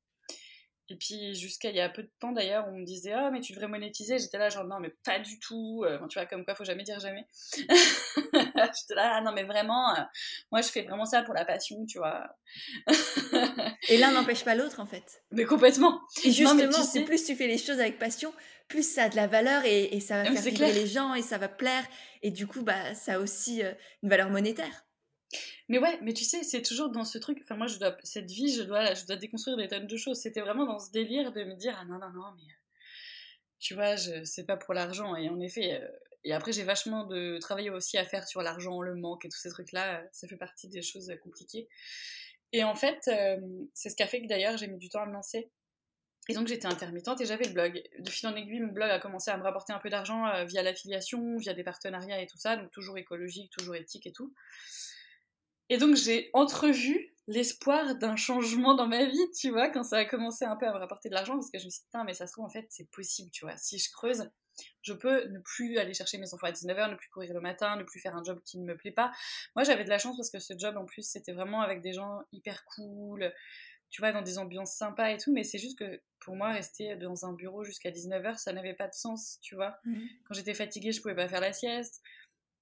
Et puis jusqu'à il y a peu de temps d'ailleurs, on me disait ah mais tu devrais monétiser. J'étais là genre non mais pas du tout. Euh, tu vois comme quoi faut jamais dire jamais. J'étais là ah, non mais vraiment, euh, moi je fais vraiment ça pour la passion, tu vois. et l'un n'empêche pas l'autre en fait. Mais complètement. Et justement, c'est plus tu fais les choses avec passion, plus ça a de la valeur et, ça va faire vibrer les gens et ça va plaire. Et du coup bah ça a aussi euh, une valeur monétaire. Mais ouais, mais tu sais, c'est toujours dans ce truc. Enfin, moi, je dois, cette vie, je dois, je dois déconstruire des tonnes de choses. C'était vraiment dans ce délire de me dire, ah non, non, non, mais tu vois, c'est pas pour l'argent. Et en effet, euh, et après, j'ai vachement de travail aussi à faire sur l'argent, le manque et tous ces trucs-là. Ça fait partie des choses compliquées. Et en fait, euh, c'est ce qui a fait que d'ailleurs, j'ai mis du temps à me lancer. Et donc j'étais intermittente et j'avais le blog. De fil en aiguille, mon blog a commencé à me rapporter un peu d'argent euh, via l'affiliation, via des partenariats et tout ça, donc toujours écologique, toujours éthique et tout. Et donc j'ai entrevu l'espoir d'un changement dans ma vie, tu vois, quand ça a commencé un peu à me rapporter de l'argent, parce que je me suis dit, putain, mais ça se trouve, en fait, c'est possible, tu vois. Si je creuse, je peux ne plus aller chercher mes enfants à 19h, ne plus courir le matin, ne plus faire un job qui ne me plaît pas. Moi, j'avais de la chance parce que ce job, en plus, c'était vraiment avec des gens hyper cool, tu vois, dans des ambiances sympas et tout, mais c'est juste que pour moi, rester dans un bureau jusqu'à 19h, ça n'avait pas de sens, tu vois. Mmh. Quand j'étais fatiguée, je pouvais pas faire la sieste.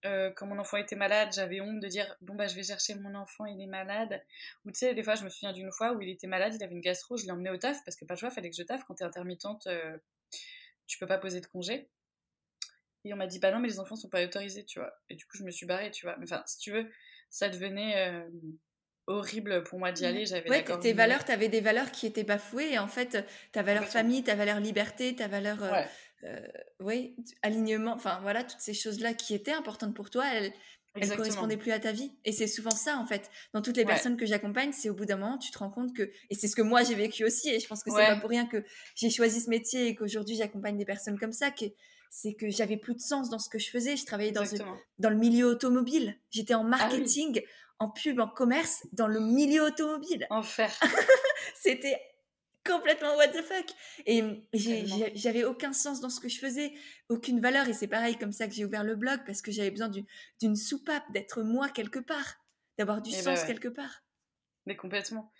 Euh, quand mon enfant était malade, j'avais honte de dire bon bah je vais chercher mon enfant, il est malade. Ou tu sais, des fois je me souviens d'une fois où il était malade, il avait une gastro, je l'ai emmené au taf parce que pas le choix, fallait que je taffe. Quand t'es intermittente, euh, tu peux pas poser de congé. Et on m'a dit bah non mais les enfants sont pas autorisés, tu vois. Et du coup je me suis barrée, tu vois. Mais enfin si tu veux, ça devenait euh, horrible pour moi d'y aller. J'avais ouais, tes valeurs, t'avais des valeurs qui étaient bafouées. Et en fait, ta valeur famille, ta valeur liberté, ta valeur oui, alignement, enfin voilà, toutes ces choses-là qui étaient importantes pour toi, elles, elles correspondaient plus à ta vie. Et c'est souvent ça, en fait. Dans toutes les personnes que j'accompagne, c'est au bout d'un moment, tu te rends compte que, et c'est ce que moi j'ai vécu aussi, et je pense que c'est pas pour rien que j'ai choisi ce métier et qu'aujourd'hui j'accompagne des personnes comme ça, que c'est que j'avais plus de sens dans ce que je faisais. Je travaillais dans, dans le milieu automobile. J'étais en ah marketing, en pub, en commerce, dans le milieu automobile. Enfer. C'était complètement what the fuck. Et j'avais aucun sens dans ce que je faisais, aucune valeur. Et c'est pareil comme ça que j'ai ouvert le blog parce que j'avais besoin d'une soupape, d'être moi quelque part, d'avoir du eh ben sens quelque part. Mais complètement.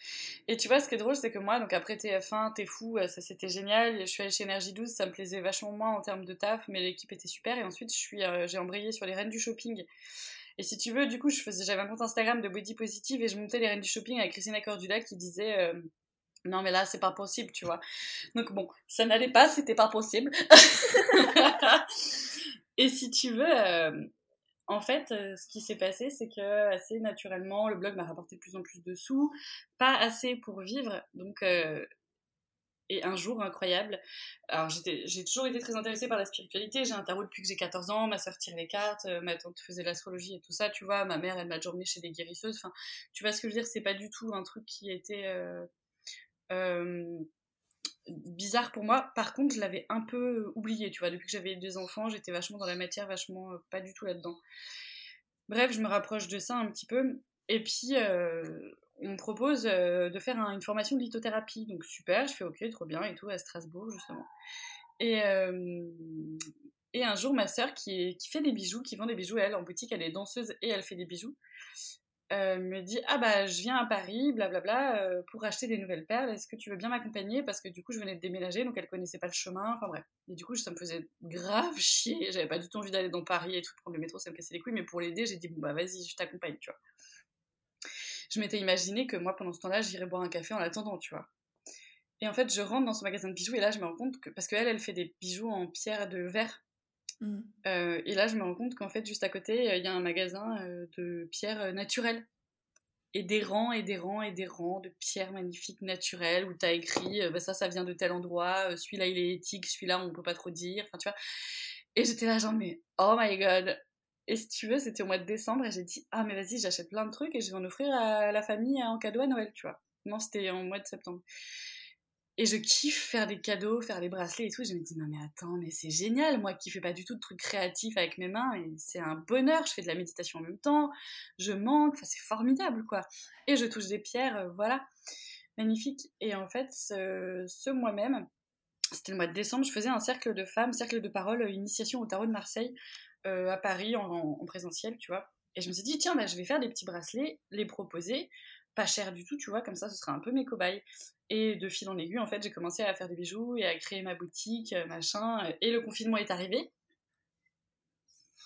Et tu vois, ce qui est drôle, c'est que moi, donc après TF1, T'es fou, euh, ça c'était génial. Je suis allée chez Énergie 12, ça me plaisait vachement moins en termes de taf, mais l'équipe était super. Et ensuite, je suis, euh, j'ai embrayé sur les reines du shopping. Et si tu veux, du coup, je faisais, j'avais un compte Instagram de body positive et je montais les reines du shopping avec Christina Cordula qui disait euh, non mais là c'est pas possible tu vois. Donc bon ça n'allait pas c'était pas possible. Et si tu veux euh, en fait euh, ce qui s'est passé c'est que assez naturellement le blog m'a rapporté de plus en plus de sous pas assez pour vivre. Donc euh, et un jour incroyable alors j'ai toujours été très intéressée par la spiritualité. J'ai un tarot depuis que j'ai 14 ans ma soeur tire les cartes ma tante faisait l'astrologie et tout ça tu vois. Ma mère elle m'a journée chez des guérisseuses. Enfin tu vois ce que je veux dire? C'est pas du tout un truc qui était bizarre pour moi. Par contre, je l'avais un peu oublié, tu vois. Depuis que j'avais deux enfants, j'étais vachement dans la matière, vachement pas du tout là-dedans. Bref, je me rapproche de ça un petit peu. Et puis, on me propose de faire une formation de lithothérapie. Donc, super, je fais OK, trop bien et tout, à Strasbourg, justement. Et, et un jour, ma sœur, qui, qui fait des bijoux, qui vend des bijoux, elle, en boutique, elle est danseuse et elle fait des bijoux, me dit Ah bah, je viens à Paris, blablabla, pour acheter des nouvelles perles, est-ce que tu veux bien m'accompagner? Parce que du coup, je venais de déménager, donc elle connaissait pas le chemin, enfin bref. Et du coup, ça me faisait grave chier, j'avais pas du tout envie d'aller dans Paris et tout, prendre le métro, ça me cassait les couilles, mais pour l'aider, j'ai dit Bon bah, vas-y, je t'accompagne, tu vois. Je m'étais imaginé que moi, pendant ce temps-là, j'irais boire un café en attendant, tu vois. Et en fait, je rentre dans son magasin de bijoux et là, je me rends compte que. Parce qu'elle, elle fait des bijoux en pierre de verre. Mmh. et là, je me rends compte qu'en fait, juste à côté, il y a un magasin de pierres naturelles. Et des rangs et des rangs et des rangs de pierres magnifiques naturelles où tu as écrit bah, ça ça vient de tel endroit celui-là il est éthique celui-là on peut pas trop dire enfin tu vois. Et j'étais là genre mais oh my god. Et si tu veux c'était au mois de décembre et j'ai dit ah mais vas-y j'achète plein de trucs et je vais en offrir à la famille en cadeau à Noël tu vois. Non c'était en mois de septembre et je kiffe faire des cadeaux, faire des bracelets et tout. je me dis, non mais attends, mais c'est génial, moi qui fais pas du tout de trucs créatifs avec mes mains, c'est un bonheur, je fais de la méditation en même temps, je manque, enfin c'est formidable quoi. Et je touche des pierres, euh, voilà, magnifique. Et en fait, ce, mois-même, c'était le mois de décembre, je faisais un cercle de femmes, cercle de parole, euh, initiation au tarot de Marseille, euh, à Paris, en, présentiel, tu vois. Et je me suis dit, tiens, bah, je vais faire des petits bracelets, les proposer, pas cher du tout, tu vois, comme ça, ce sera un peu mes cobayes. Et de fil en aiguille, en fait, j'ai commencé à faire des bijoux et à créer ma boutique, euh, machin. Euh, et le confinement est arrivé,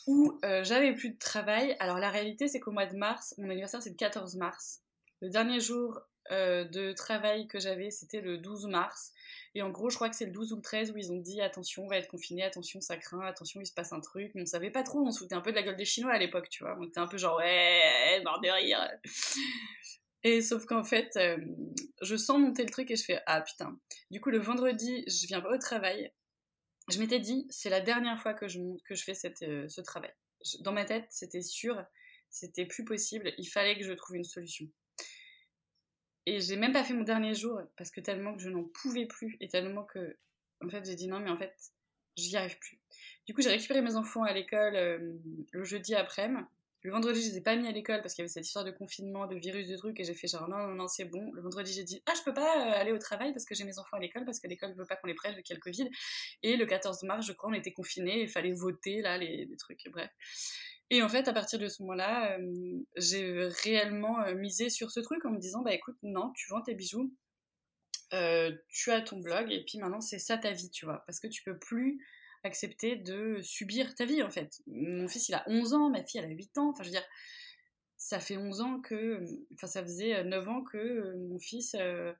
où euh, j'avais plus de travail. Alors la réalité, c'est qu'au mois de mars, mon anniversaire, c'est le 14 mars. Le dernier jour de travail que j'avais, c'était le 12 mars. Et en gros, je crois que c'est le 12 ou le 13 où ils ont dit attention, on va être confiné, attention, ça craint, attention, il se passe un truc. On savait pas trop, on se foutait un peu de la gueule des Chinois à l'époque, tu vois. On était un peu genre ouais, mort de rire. Et sauf qu'en fait, euh, je sens monter le truc et je fais Ah putain. Du coup, le vendredi, je viens pas au travail. Je m'étais dit, c'est la dernière fois que je, que je fais cette, euh, ce travail. dans ma tête, c'était sûr, c'était plus possible, il fallait que je trouve une solution. Et j'ai même pas fait mon dernier jour parce que tellement que je n'en pouvais plus et tellement que, en fait, j'ai dit non, mais en fait, j'y arrive plus. Du coup, j'ai récupéré mes enfants à l'école euh, le jeudi après-midi. Le vendredi, je les ai pas mis à l'école parce qu'il y avait cette histoire de confinement, de virus, de trucs, et j'ai fait genre non, non, non, c'est bon. Le vendredi, j'ai dit ah, je peux pas euh, aller au travail parce que j'ai mes enfants à l'école, parce que l'école veut pas qu'on les prenne vu qu'il y Covid. Et le 14 mars, je crois, on était confinés, il fallait voter, là, les, trucs, bref. Et en fait, à partir de ce moment-là, euh, j'ai réellement euh, misé sur ce truc en me disant bah écoute, non, tu vends tes bijoux, tu as ton blog, et puis maintenant, c'est ça ta vie, tu vois, parce que tu peux plus accepter de subir ta vie en fait. Mon fils il a 11 ans, ma fille elle a 8 ans, enfin je veux dire, ça fait 11 ans que, enfin ça faisait 9 ans que euh, mon fils, euh,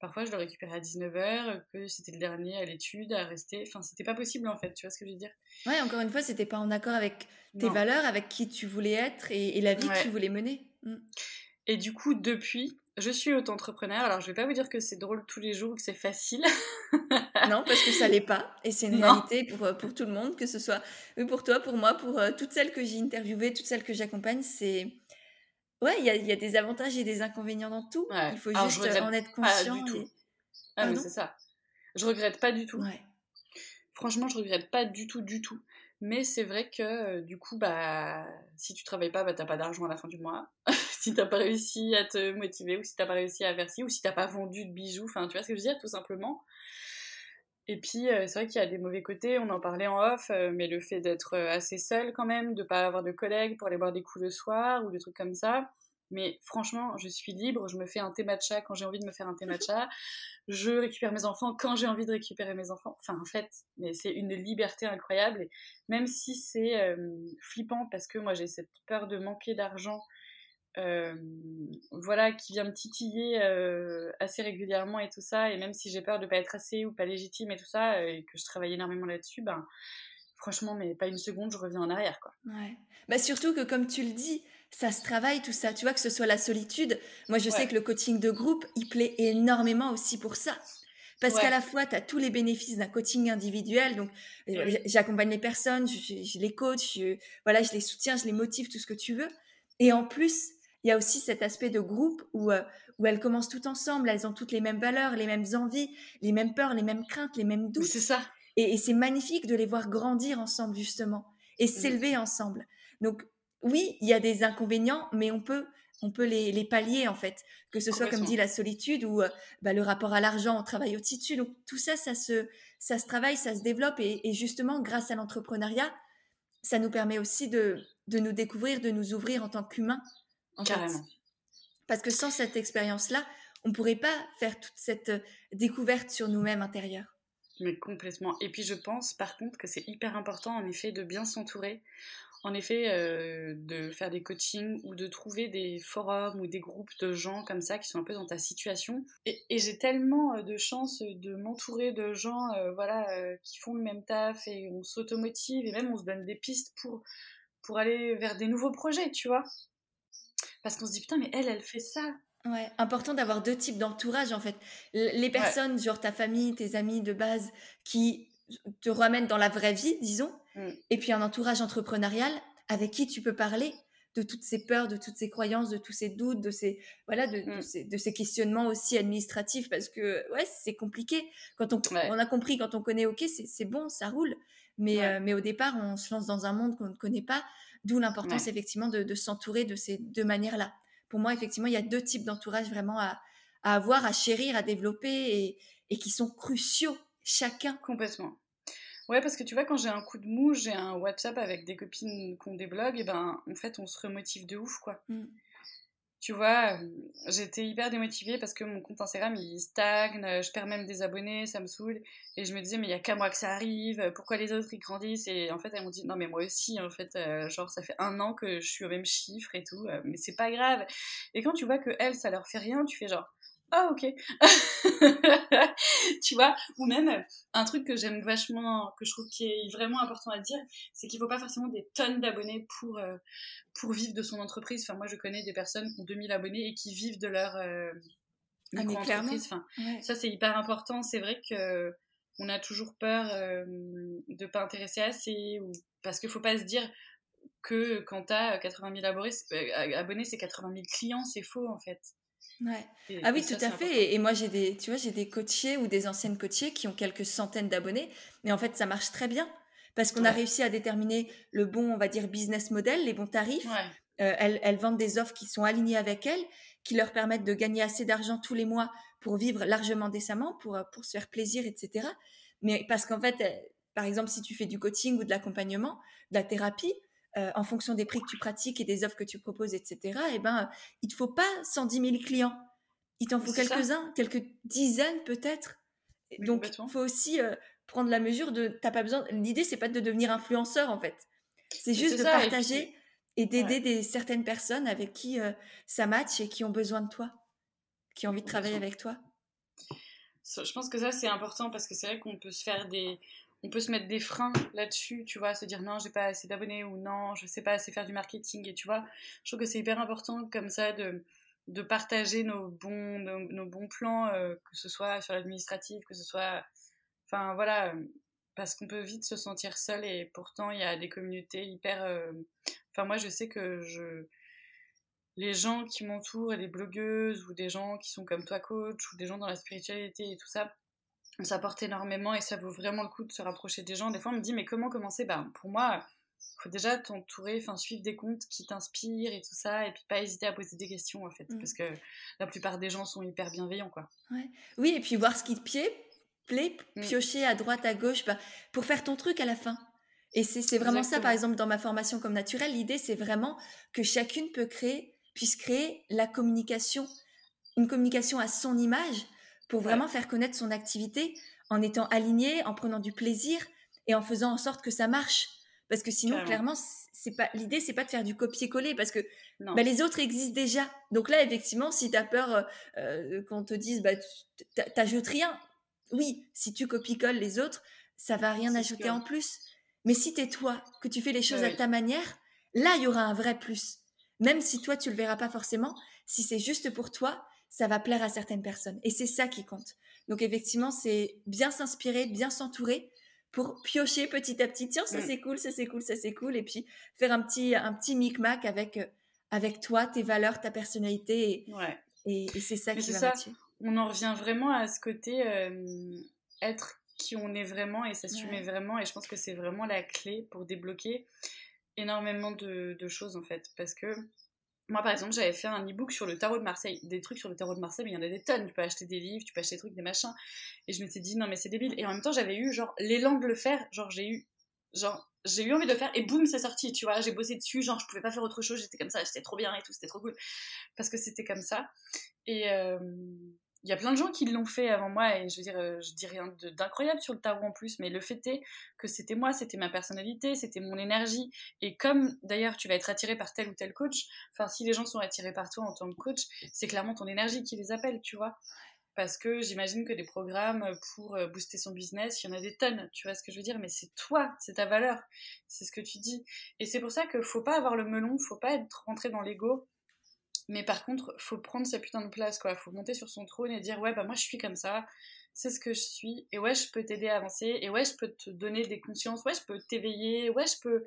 parfois je le récupérais à 19h, que c'était le dernier à l'étude, à rester, enfin c'était pas possible en fait, tu vois ce que je veux dire? Ouais, encore une fois, c'était pas en accord avec tes valeurs, avec qui tu voulais être et, la vie que tu voulais mener. Mmh. Et du coup, depuis, je suis auto-entrepreneur. Alors, je vais pas vous dire que c'est drôle tous les jours, que c'est facile. non, parce que ça l'est pas. Et c'est une réalité pour, euh, pour tout le monde, que ce soit pour toi, pour moi, pour euh, toutes celles que j'ai interviewées, toutes celles que j'accompagne. C'est. Ouais, il y a, y a, des avantages et des inconvénients dans tout. Il faut juste en être conscient. Pas du tout. Ah, mais c'est ça. Je regrette pas du tout. Franchement, je regrette pas du tout, du tout. Mais c'est vrai que euh, du coup, bah, si tu travailles pas, bah, t'as pas d'argent à la fin du mois. Si t'as pas réussi à te motiver, ou si t'as pas réussi à faire ci, ou si t'as pas vendu de bijoux, enfin, tu vois ce que je veux dire, tout simplement. Et puis, euh, c'est vrai qu'il y a des mauvais côtés, on en parlait en off, euh, mais le fait d'être assez seul quand même, de pas avoir de collègues pour aller boire des coups le soir, ou des trucs comme ça, mais franchement, je suis libre, je me fais un thé matcha quand j'ai envie de me faire un thé matcha, je récupère mes enfants quand j'ai envie de récupérer mes enfants. Enfin, en fait, mais c'est une liberté incroyable. Et même si c'est euh, flippant parce que moi j'ai cette peur de manquer d'argent, euh, voilà, qui vient me titiller euh, assez régulièrement et tout ça, et même si j'ai peur de pas être assez ou pas légitime et tout ça, et que je travaille énormément là-dessus, ben franchement, mais pas une seconde, je reviens en arrière, quoi. Ouais. Bah surtout que comme tu le dis, ça se travaille tout ça. Tu vois, que ce soit la solitude. Moi, je sais que le coaching de groupe, il plaît énormément aussi pour ça. Parce qu'à la fois, tu as tous les bénéfices d'un coaching individuel. Donc, euh, j'accompagne les personnes, je, les coach, je, voilà, je les soutiens, je les motive, tout ce que tu veux. Et en plus, il y a aussi cet aspect de groupe où, euh, où elles commencent toutes ensemble, elles ont toutes les mêmes valeurs, les mêmes envies, les mêmes peurs, les mêmes craintes, les mêmes doutes. C'est ça. Et, c'est magnifique de les voir grandir ensemble, justement, et mmh. s'élever ensemble. Donc, oui, il y a des inconvénients, mais on peut, on peut les, les pallier, en fait. Que ce soit, comme dit, la solitude ou euh, bah, le rapport à l'argent, on travaille au-dessus dessus. Donc, tout ça, ça se, ça se travaille, ça se développe. Et, justement, grâce à l'entrepreneuriat, ça nous permet aussi de, de nous découvrir, de nous ouvrir en tant qu'humains. Carrément. Parce que sans cette expérience-là, on ne pourrait pas faire toute cette euh, découverte sur nous-mêmes intérieurs. Mais complètement. Et puis je pense par contre que c'est hyper important en effet de bien s'entourer. En effet, euh, de faire des coachings ou de trouver des forums ou des groupes de gens comme ça qui sont un peu dans ta situation. Et, j'ai tellement euh, de chance de m'entourer de gens voilà, qui font le même taf et on s'automotive et même on se donne des pistes pour, pour aller vers des nouveaux projets, tu vois. Parce qu'on se dit, putain, mais elle, elle fait ça. Ouais, important d'avoir deux types d'entourage en fait. Les personnes, genre ta famille, tes amis de base, qui te ramènent dans la vraie vie, disons, mm. et puis un entourage entrepreneurial avec qui tu peux parler de toutes ces peurs, de toutes ces croyances, de tous ces doutes, de ces voilà, de, mm. ces, de ces, questionnements aussi administratifs, parce que ouais, c'est compliqué. Quand on, on, a compris, quand on connaît, ok, c'est bon, ça roule, mais euh, mais au départ, on se lance dans un monde qu'on ne connaît pas. D'où l'importance effectivement de, s'entourer de ces deux manières-là. Pour moi, effectivement, il y a deux types d'entourage vraiment à, avoir, à chérir, à développer et, qui sont cruciaux, chacun. Complètement. Ouais, parce que tu vois, quand j'ai un coup de mou, j'ai un WhatsApp avec des copines qui ont des blogs, et ben en fait, on se remotive de ouf, quoi. Mmh. Tu vois, euh, j'étais hyper démotivée parce que mon compte Instagram il stagne, euh, je perds même des abonnés, ça me saoule. Et je me disais, mais il y a qu'à moi que ça arrive, euh, pourquoi les autres ils grandissent? Et en fait, elles m'ont dit, non, mais moi aussi, en fait, genre, ça fait un an que je suis au même chiffre et tout, mais c'est pas grave. Et quand tu vois que elles, ça leur fait rien, tu fais genre, ah ok. tu vois, ou même un truc que j'aime vachement, que je trouve qui est vraiment important à dire, c'est qu'il faut pas forcément des tonnes d'abonnés pour, euh, pour vivre de son entreprise. Enfin, moi je connais des personnes qui ont 2000 abonnés et qui vivent de leur euh, ah, micro-entreprise. Enfin, Ça c'est hyper important. C'est vrai que on a toujours peur euh, de pas intéresser assez, ou parce qu'il faut pas se dire que quand tu as 80 000 abonnés, c'est 80 000 clients, c'est faux en fait. Ouais. ah oui, tout à fait. Et, moi, j'ai des, tu vois, j'ai des coachés ou des anciennes coachées qui ont quelques centaines d'abonnés, mais en fait, ça marche très bien parce qu'on a réussi à déterminer le bon, on va dire, business model, les bons tarifs. Euh, elles, elles, vendent des offres qui sont alignées avec elles, qui leur permettent de gagner assez d'argent tous les mois pour vivre largement décemment, pour, euh, pour se faire plaisir, etc. Mais parce qu'en fait, par exemple, si tu fais du coaching ou de l'accompagnement, de la thérapie, euh, en fonction des prix que tu pratiques et des offres que tu proposes, etc., eh ben, il ne te faut pas 110 000 clients. Il t'en faut quelques-uns, quelques dizaines peut-être. Donc, il faut aussi euh, prendre la mesure de. T'as pas besoin. L'idée, c'est pas de devenir influenceur, en fait. C'est juste de partager et, d'aider des certaines personnes avec qui euh, ça match et qui ont besoin de toi, qui ont envie de travailler avec toi. Je pense que ça, c'est important parce que c'est vrai qu'on peut se faire des on peut se mettre des freins là-dessus, tu vois, se dire non, j'ai pas assez d'abonnés ou non, je sais pas assez faire du marketing. Et tu vois, je trouve que c'est hyper important comme ça de, partager nos bons, nos, bons plans, euh, que ce soit sur l'administratif, que ce soit. Enfin voilà, parce qu'on peut vite se sentir seul et pourtant il y a des communautés hyper. Euh, enfin, moi je sais que je. Les gens qui m'entourent, et des blogueuses ou des gens qui sont comme toi coach ou des gens dans la spiritualité et tout ça, ça porte énormément et ça vaut vraiment le coup de se rapprocher des gens. Des fois, on me dit, mais comment commencer? Bah, Pour moi, il faut déjà t'entourer, enfin suivre des comptes qui t'inspirent et tout ça, et puis pas hésiter à poser des questions en fait, mm. parce que la plupart des gens sont hyper bienveillants quoi. Oui, et puis voir ce qui te plaît, plaît mm. piocher à droite, à gauche, bah, pour faire ton truc à la fin. Et c'est vraiment ça, par exemple, dans ma formation comme naturelle, l'idée c'est vraiment que chacune peut créer, puisse créer la communication, une communication à son image, pour vraiment faire connaître son activité en étant aligné, en prenant du plaisir et en faisant en sorte que ça marche. Parce que sinon, clairement, c'est pas l'idée, c'est pas de faire du copier-coller parce que bah, les autres existent déjà. Donc là, effectivement, si tu as peur euh, euh, qu'on te dise, bah, t'ajoutes rien. Oui, si tu copies-colles les autres, ça va rien ajouter en plus. Mais si tu es toi, que tu fais les choses à ta manière, là, il y aura un vrai plus. Même si toi, tu le verras pas forcément, si c'est juste pour toi, ça va plaire à certaines personnes. Et c'est ça qui compte. Donc effectivement, c'est bien s'inspirer, bien s'entourer pour piocher petit à petit. Tiens, ça mm. c'est cool, ça c'est cool, ça c'est cool. Et puis faire un petit, un petit micmac avec, euh, avec toi, tes valeurs, ta personnalité. Et, Et, c'est ça qui va ça. On en revient vraiment à ce côté être qui on est vraiment et s'assumer vraiment. Et je pense que c'est vraiment la clé pour débloquer énormément de, de, choses en fait. Parce que moi par exemple, j'avais fait un e-book sur le tarot de Marseille. Des trucs sur le tarot de Marseille, mais il y en a des tonnes. Tu peux acheter des livres, tu peux acheter des trucs, des machins. Et je m'étais dit, non mais c'est débile. Et en même temps, j'avais eu genre l'élan de le faire. Genre, j'ai eu. Genre, j'ai eu envie de le faire et boum, c'est sorti, tu vois. J'ai bossé dessus, genre, je pouvais pas faire autre chose, j'étais comme ça, j'étais trop bien et tout, c'était trop cool. Parce que c'était comme ça. Et, euh, il y a plein de gens qui l'ont fait avant moi et je veux dire, euh, je dis rien d'incroyable sur le tarot en plus, mais le fait est que c'était moi, c'était ma personnalité, c'était mon énergie. Et comme d'ailleurs tu vas être attiré par tel ou tel coach, enfin si les gens sont attirés par toi en tant que coach, c'est clairement ton énergie qui les appelle, tu vois. Parce que j'imagine que des programmes pour euh, booster son business, il y en a des tonnes, tu vois ce que je veux dire, mais c'est toi, c'est ta valeur, c'est ce que tu dis. Et c'est pour ça qu'il faut pas avoir le melon, faut pas être rentré dans l'ego mais par contre, faut prendre sa putain de place, quoi. Faut monter sur son trône et dire, ouais, bah moi je suis comme ça, c'est ce que je suis, et ouais, je peux t'aider à avancer, et ouais, je peux te donner des consciences, ouais, je peux t'éveiller, ouais, je peux.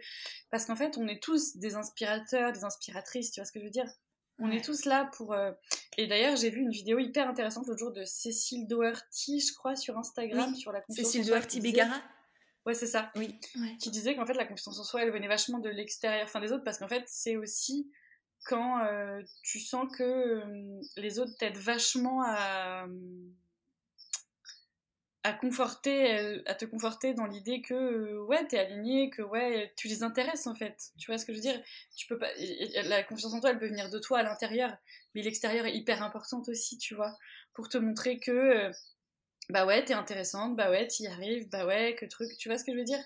Parce qu'en fait, on est tous des inspirateurs, des inspiratrices, tu vois ce que je veux dire? On est tous là pour. Euh, et d'ailleurs, j'ai vu une vidéo hyper intéressante l'autre jour de Cécile Doherty, je crois, sur Instagram, sur la confiance Cécile Doherty Bégara Ouais, c'est ça. Oui. Qui disait qu'en fait, la confiance en soi, elle venait vachement de l'extérieur, enfin des autres, parce qu'en fait, c'est aussi quand euh, tu sens que euh, les autres t'aident vachement à, à conforter, euh, à te conforter dans l'idée que ouais t'es aligné, que ouais tu les intéresses en fait. Tu vois ce que je veux dire? Tu peux pas, la confiance en toi elle peut venir de toi à l'intérieur, mais l'extérieur est hyper importante aussi, tu vois, pour te montrer que bah ouais t'es intéressante, bah ouais t'y arrives, bah ouais que truc, tu vois ce que je veux dire?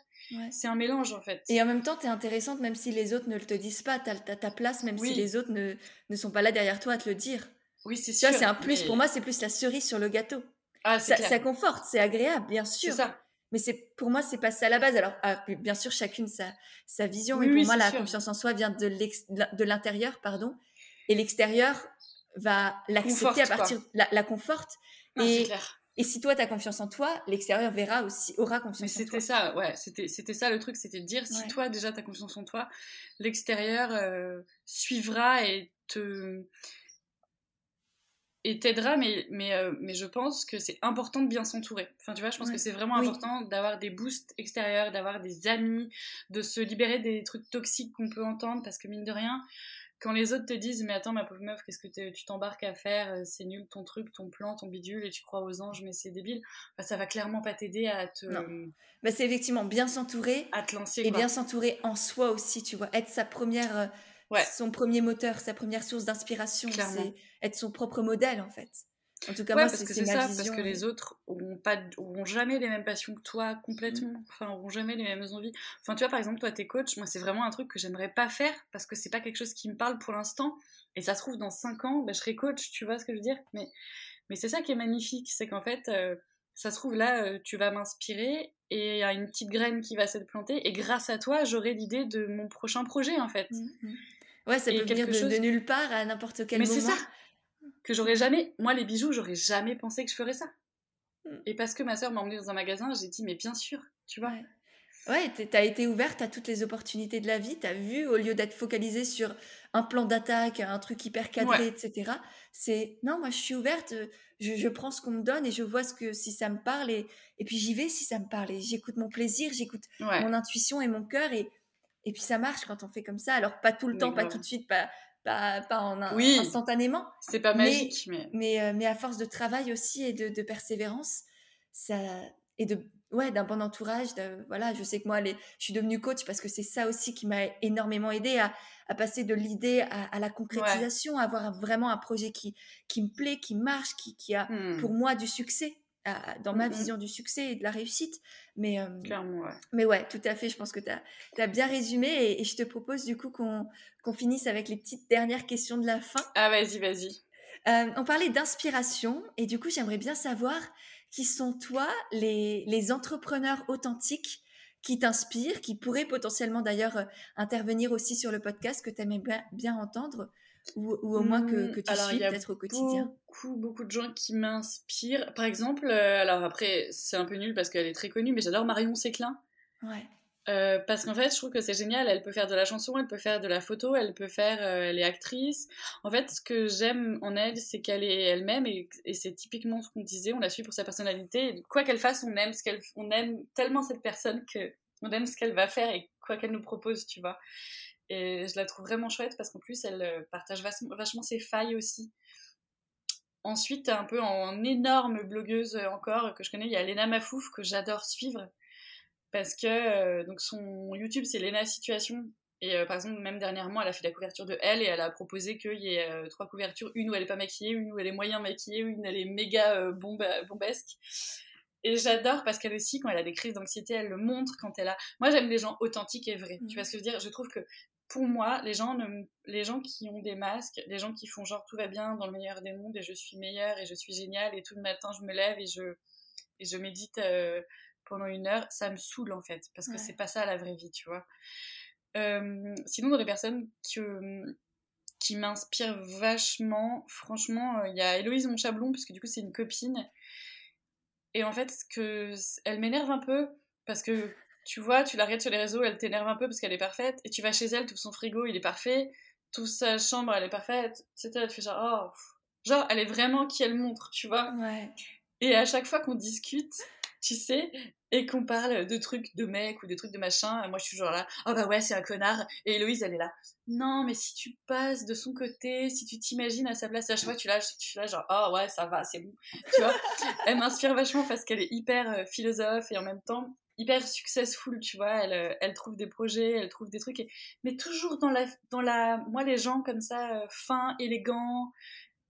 C'est un mélange en fait. Et en même temps, tu es intéressante même si les autres ne le te disent pas. Tu as, ta place même si les autres ne, ne, sont pas là derrière toi à te le dire. Oui, c'est sûr. c'est un plus. Pour moi, c'est plus la cerise sur le gâteau. Ah, ça, ça, conforte, c'est agréable, bien sûr. Ça. Mais c'est pour moi, c'est pas ça à la base. Alors, ah, bien sûr, chacune sa, sa vision. mais pour moi, la confiance en soi vient de l'intérieur, pardon. Et l'extérieur va l'accepter à partir, la, la conforte. Ah, et, clair et si toi, tu as confiance en toi, l'extérieur verra aussi, aura confiance en toi. C'était ça, ouais, c'était, c'était ça le truc, c'était de dire si toi, déjà, tu as confiance en toi, l'extérieur euh, suivra et te et t'aidera, mais, mais, euh, mais je pense que c'est important de bien s'entourer. Enfin, tu vois, je pense que c'est vraiment important d'avoir des boosts extérieurs, d'avoir des amis, de se libérer des trucs toxiques qu'on peut entendre, parce que mine de rien, quand les autres te disent mais attends ma pauvre meuf qu'est-ce que tu t'embarques à faire euh, c'est nul ton truc ton plan ton bidule et tu crois aux anges mais c'est débile bah, ça va clairement pas t'aider à te non. Bah, c'est effectivement bien s'entourer à te lancer et bien s'entourer en soi aussi tu vois être sa première euh, ouais. son premier moteur sa première source d'inspiration c'est être son propre modèle en fait en tout cas, moi, parce que c'est ça, parce que les autres auront, pas, auront jamais les mêmes passions que toi complètement, mm. enfin, auront jamais les mêmes envies. Enfin, tu vois, par exemple, toi, t'es coach, moi, c'est vraiment un truc que j'aimerais pas faire parce que c'est pas quelque chose qui me parle pour l'instant. Et ça se trouve, dans 5 ans, ben, je serai coach, tu vois ce que je veux dire Mais, mais c'est ça qui est magnifique, c'est qu'en fait, euh, ça se trouve, là, euh, tu vas m'inspirer et il y a une petite graine qui va se planter et grâce à toi, j'aurai l'idée de mon prochain projet, en fait. Mm, mm. Ouais, ça peut venir de, chose... de, nulle part à n'importe quel moment. Mais c'est ça que j'aurais jamais, moi les bijoux, j'aurais jamais pensé que je ferais ça. Mm. Et parce que ma soeur m'a emmenée dans un magasin, j'ai dit, mais bien sûr, tu vois. Ouais, t'as été ouverte à toutes les opportunités de la vie, t'as vu, au lieu d'être focalisée sur un plan d'attaque, un truc hyper cadré, etc. C'est, non, moi je suis ouverte, je, prends ce qu'on me donne et je vois ce que, si ça me parle, et, et puis j'y vais si ça me parle, et j'écoute mon plaisir, j'écoute mon intuition et mon cœur, et, et puis ça marche quand on fait comme ça. Alors pas tout le temps, pas tout de suite, pas, pas, pas en instantanément. C'est pas magique, mais mais... Euh, mais, à force de travail aussi et de, de persévérance, ça et de ouais d'un bon entourage. voilà, je sais que moi, les, je suis devenue coach parce que c'est ça aussi qui m'a énormément aidé à, à, passer de l'idée à, la concrétisation, à avoir vraiment un projet qui qui me plaît, qui marche, qui, qui a hmm. pour moi du succès dans ma vision du succès et de la réussite. Mais, euh, Clairement, ouais. mais ouais, tout à fait, je pense que tu as, as, bien résumé et, je te propose du coup qu'on qu'on finisse avec les petites dernières questions de la fin. Ah, vas-y, vas-y. Euh, on parlait d'inspiration et du coup, j'aimerais bien savoir qui sont toi les, les entrepreneurs authentiques qui t'inspirent, qui pourraient potentiellement d'ailleurs euh, intervenir aussi sur le podcast que tu aimais bien, bien entendre ou, au moins que, mmh, que tu suis peut-être au quotidien? beaucoup, beaucoup de gens qui m'inspirent. Par exemple, euh, alors après, c'est un peu nul parce qu'elle est très connue, mais j'adore Marion Séclin. Ouais. Euh, parce qu'en fait, je trouve que c'est génial. Elle peut faire de la chanson, elle peut faire de la photo, elle peut faire. Euh, elle est actrice. En fait, ce que j'aime en elle, c'est qu'elle est elle-même et, c'est typiquement ce qu'on disait. On la suit pour sa personnalité. quoi qu'elle fasse, on aime ce qu'elle, on aime tellement cette personne que on aime ce qu'elle va faire et quoi qu'elle nous propose, tu vois. Et je la trouve vraiment chouette parce qu'en plus, elle euh, partage vachement, ses failles aussi. Ensuite, un peu en énorme blogueuse encore que je connais, il y a Lena Mafouf que j'adore suivre parce que euh, donc son YouTube c'est Lena Situation. Et euh, par exemple même dernièrement elle a fait la couverture de elle et elle a proposé qu'il y ait euh, trois couvertures. Une où elle est pas maquillée une où elle est moyen maquillée une où elle est méga bombesque et j'adore parce qu'elle aussi quand elle a des crises d'anxiété elle le montre quand elle a moi j'aime les gens authentiques et vrais. Tu mmh. vois ce que je veux dire? Je trouve que pour moi, les gens, les gens qui ont des masques, les gens qui font genre tout va bien dans le meilleur des mondes et je suis meilleure et je suis géniale et tout le matin je me lève et je, et je médite pendant une heure, ça me saoule en fait, parce que c'est pas ça la vraie vie, tu vois. sinon, dans les personnes qui, qui m'inspirent vachement, franchement, il y a Héloïse Monchablon, parce que du coup, c'est une copine. Et en fait, que, elle m'énerve un peu, parce que tu vois, tu la regardes sur les réseaux, elle t'énerve un peu parce qu'elle est parfaite, et tu vas chez elle, tout son frigo, il est parfait, toute sa chambre, elle est parfaite, etc. Tu fais genre, oh, genre, elle est vraiment qui elle montre, tu vois. Et à chaque fois qu'on discute, tu sais, et qu'on parle de trucs de mecs ou des trucs de machin, moi je suis toujours là, oh bah ouais, c'est un connard, et Héloïse elle est là, non, mais si tu passes de son côté, si tu t'imagines à sa place, à chaque fois tu lâches, tu là genre, oh ouais, ça va, c'est bon, tu vois? elle m'inspire vachement parce qu'elle est hyper euh, philosophe et en même temps hyper successful, tu vois, elle, euh, elle trouve des projets, elle trouve des trucs, mais toujours dans la, dans la, moi les gens comme ça, euh, fins, élégants,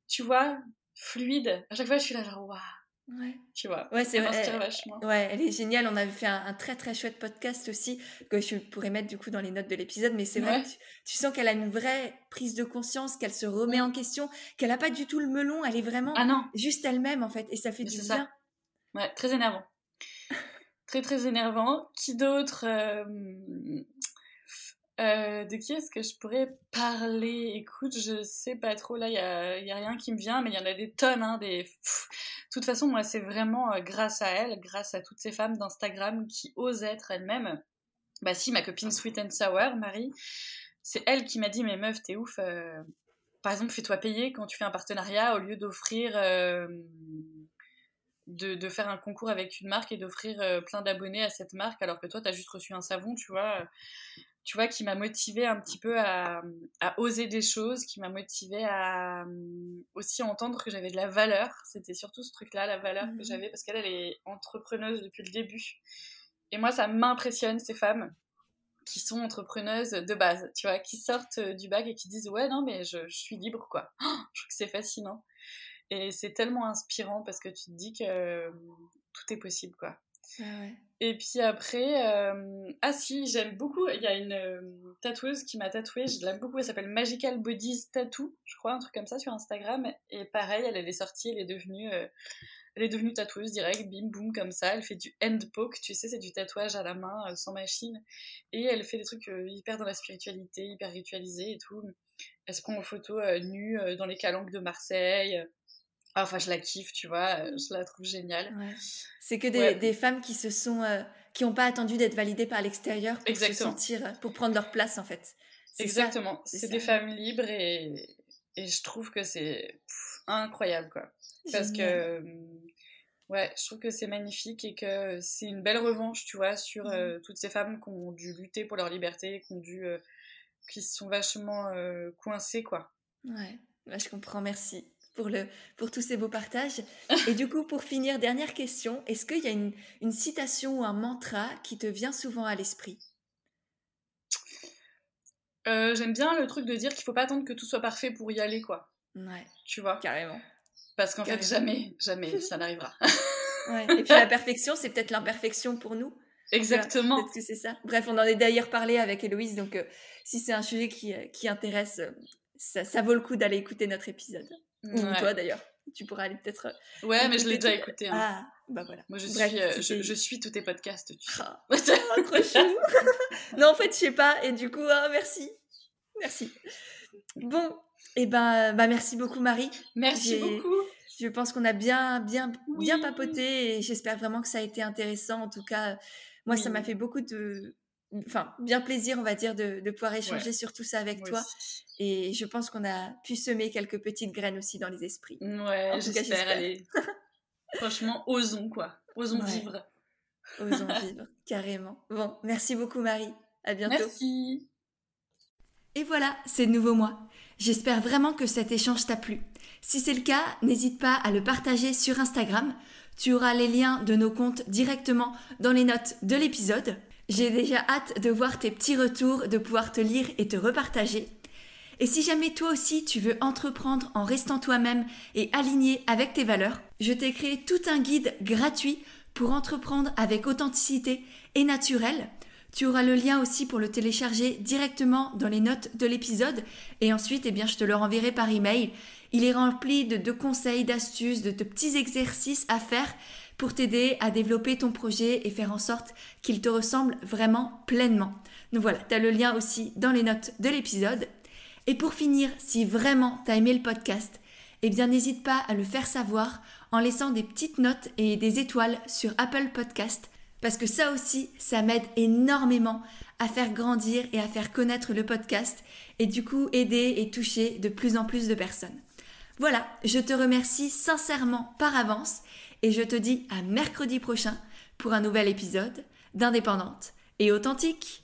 tu vois, fluides, à chaque fois je suis là genre, waouh Ouais. Tu vois, ouais, c'est elle, vachement. Ouais, elle est géniale. On avait fait un, très très chouette podcast aussi que je pourrais mettre du coup dans les notes de l'épisode. Mais c'est vrai, tu, sens qu'elle a une vraie prise de conscience, qu'elle se remet en question, qu'elle a pas du tout le melon. Elle est vraiment ah non. juste elle-même en fait, et ça fait du bien. Ouais, très énervant. Très très énervant. Qui d'autre euh, euh, de qui est-ce que je pourrais parler? Écoute, je sais pas trop, là, il y a, rien qui me vient, mais il y en a des tonnes. Hein, des... De toute façon, moi, c'est vraiment euh, grâce à elle, grâce à toutes ces femmes d'Instagram qui osent être elles-mêmes. Bah si, ma copine Sweet and Sour, Marie, c'est elle qui m'a dit, mais meuf, t'es ouf. Par exemple, fais-toi payer quand tu fais un partenariat au lieu d'offrir... De, de, faire un concours avec une marque et d'offrir plein d'abonnés à cette marque alors que toi, t'as juste reçu un savon, tu vois tu vois, qui m'a motivé un petit peu à, oser des choses, qui m'a motivé à aussi entendre que j'avais de la valeur. C'était surtout ce truc-là, la valeur que mmh j'avais, parce qu'elle, elle est entrepreneuse depuis le début. Et moi, ça m'impressionne, ces femmes qui sont entrepreneuses de base, tu vois, qui sortent du bac et qui disent ouais non mais je, suis libre quoi. je trouve que c'est fascinant et c'est tellement inspirant parce que tu te dis que tout est possible quoi. Ah et puis après, euh, ah si, j'aime beaucoup, il y a une euh, tatoueuse qui m'a tatouée, je l'aime beaucoup, elle s'appelle Magical Bodies Tattoo, je crois, un truc comme ça sur Instagram. Et pareil, elle, elle est sortie, elle est devenue, euh, elle est devenue tatoueuse direct, bim boum comme ça. Elle fait du hand poke, tu sais, c'est du tatouage à la main, sans machine. Et elle fait des trucs hyper dans la spiritualité, hyper ritualisés et tout. Elle se prend en photo nue dans les calanques de Marseille. Enfin, je la kiffe, tu vois, euh, je la trouve géniale. C'est que des, des, femmes qui se sont, euh, qui n'ont pas attendu d'être validées par l'extérieur pour se sentir, euh, pour prendre leur place en fait. Exactement. C'est des femmes libres et, et je trouve que c'est incroyable quoi. Parce que ouais, je trouve que c'est magnifique et que c'est une belle revanche, tu vois, sur mmh toutes ces femmes qui ont dû lutter pour leur liberté, qui ont dû, qui sont vachement coincées quoi. Ouais, bah, je comprends, merci pour, le, pour tous ces beaux partages. Et du coup, pour finir, dernière question, est-ce qu'il y a une, une, citation ou un mantra qui te vient souvent à l'esprit? Euh, J'aime bien le truc de dire qu'il faut pas attendre que tout soit parfait pour y aller, quoi. Ouais. Tu vois? Carrément. Parce qu'en fait, jamais, jamais ça n'arrivera. ouais. Et puis la perfection, c'est peut-être l'imperfection pour nous. Exactement. Peut-être que c'est ça. Bref, on en est d'ailleurs parlé avec Héloïse, donc euh, si c'est un sujet qui, euh, qui intéresse, ça, ça vaut le coup d'aller écouter notre épisode. Ou toi d'ailleurs. Tu pourras aller peut-être. Euh, ouais, mais je l'ai déjà écouté. Hein. Ah, bah voilà. Moi, je, suis, euh, je, suis tous tes podcasts. Tu sais. Ah, non, en fait, je sais pas. Et du coup, ah, merci. Merci. Bon, et eh ben, bah, merci beaucoup, Marie. Merci beaucoup. Je pense qu'on a bien, bien, bien papoté et j'espère vraiment que ça a été intéressant. En tout cas, moi, ça m'a fait beaucoup de, enfin, bien plaisir, on va dire, de, pouvoir échanger sur tout ça avec toi. Et je pense qu'on a pu semer quelques petites graines aussi dans les esprits. Ouais, j'espère. Franchement, osons quoi. Osons vivre. Osons vivre, carrément. Bon, merci beaucoup Marie. À bientôt. Merci. Et voilà, c'est de nouveau moi. J'espère vraiment que cet échange t'a plu. Si c'est le cas, n'hésite pas à le partager sur Instagram. Tu auras les liens de nos comptes directement dans les notes de l'épisode. J'ai déjà hâte de voir tes petits retours, de pouvoir te lire et te repartager. Et si jamais toi aussi tu veux entreprendre en restant toi-même et aligné avec tes valeurs, je t'ai créé tout un guide gratuit pour entreprendre avec authenticité et naturel. Tu auras le lien aussi pour le télécharger directement dans les notes de l'épisode et ensuite eh bien je te le renverrai par email. Il est rempli de, conseils, d'astuces, de, de petits exercices à faire pour t'aider à développer ton projet et faire en sorte qu'il te ressemble vraiment pleinement. Donc voilà, tu le lien aussi dans les notes de l'épisode. Et pour finir, si vraiment tu as aimé le podcast, eh bien n'hésite pas à le faire savoir en laissant des petites notes et des étoiles sur Apple Podcast parce que ça aussi, ça m'aide énormément à faire grandir et à faire connaître le podcast et du coup aider et toucher de plus en plus de personnes. Voilà, je te remercie sincèrement par avance et je te dis à mercredi prochain pour un nouvel épisode d'Indépendante et authentique.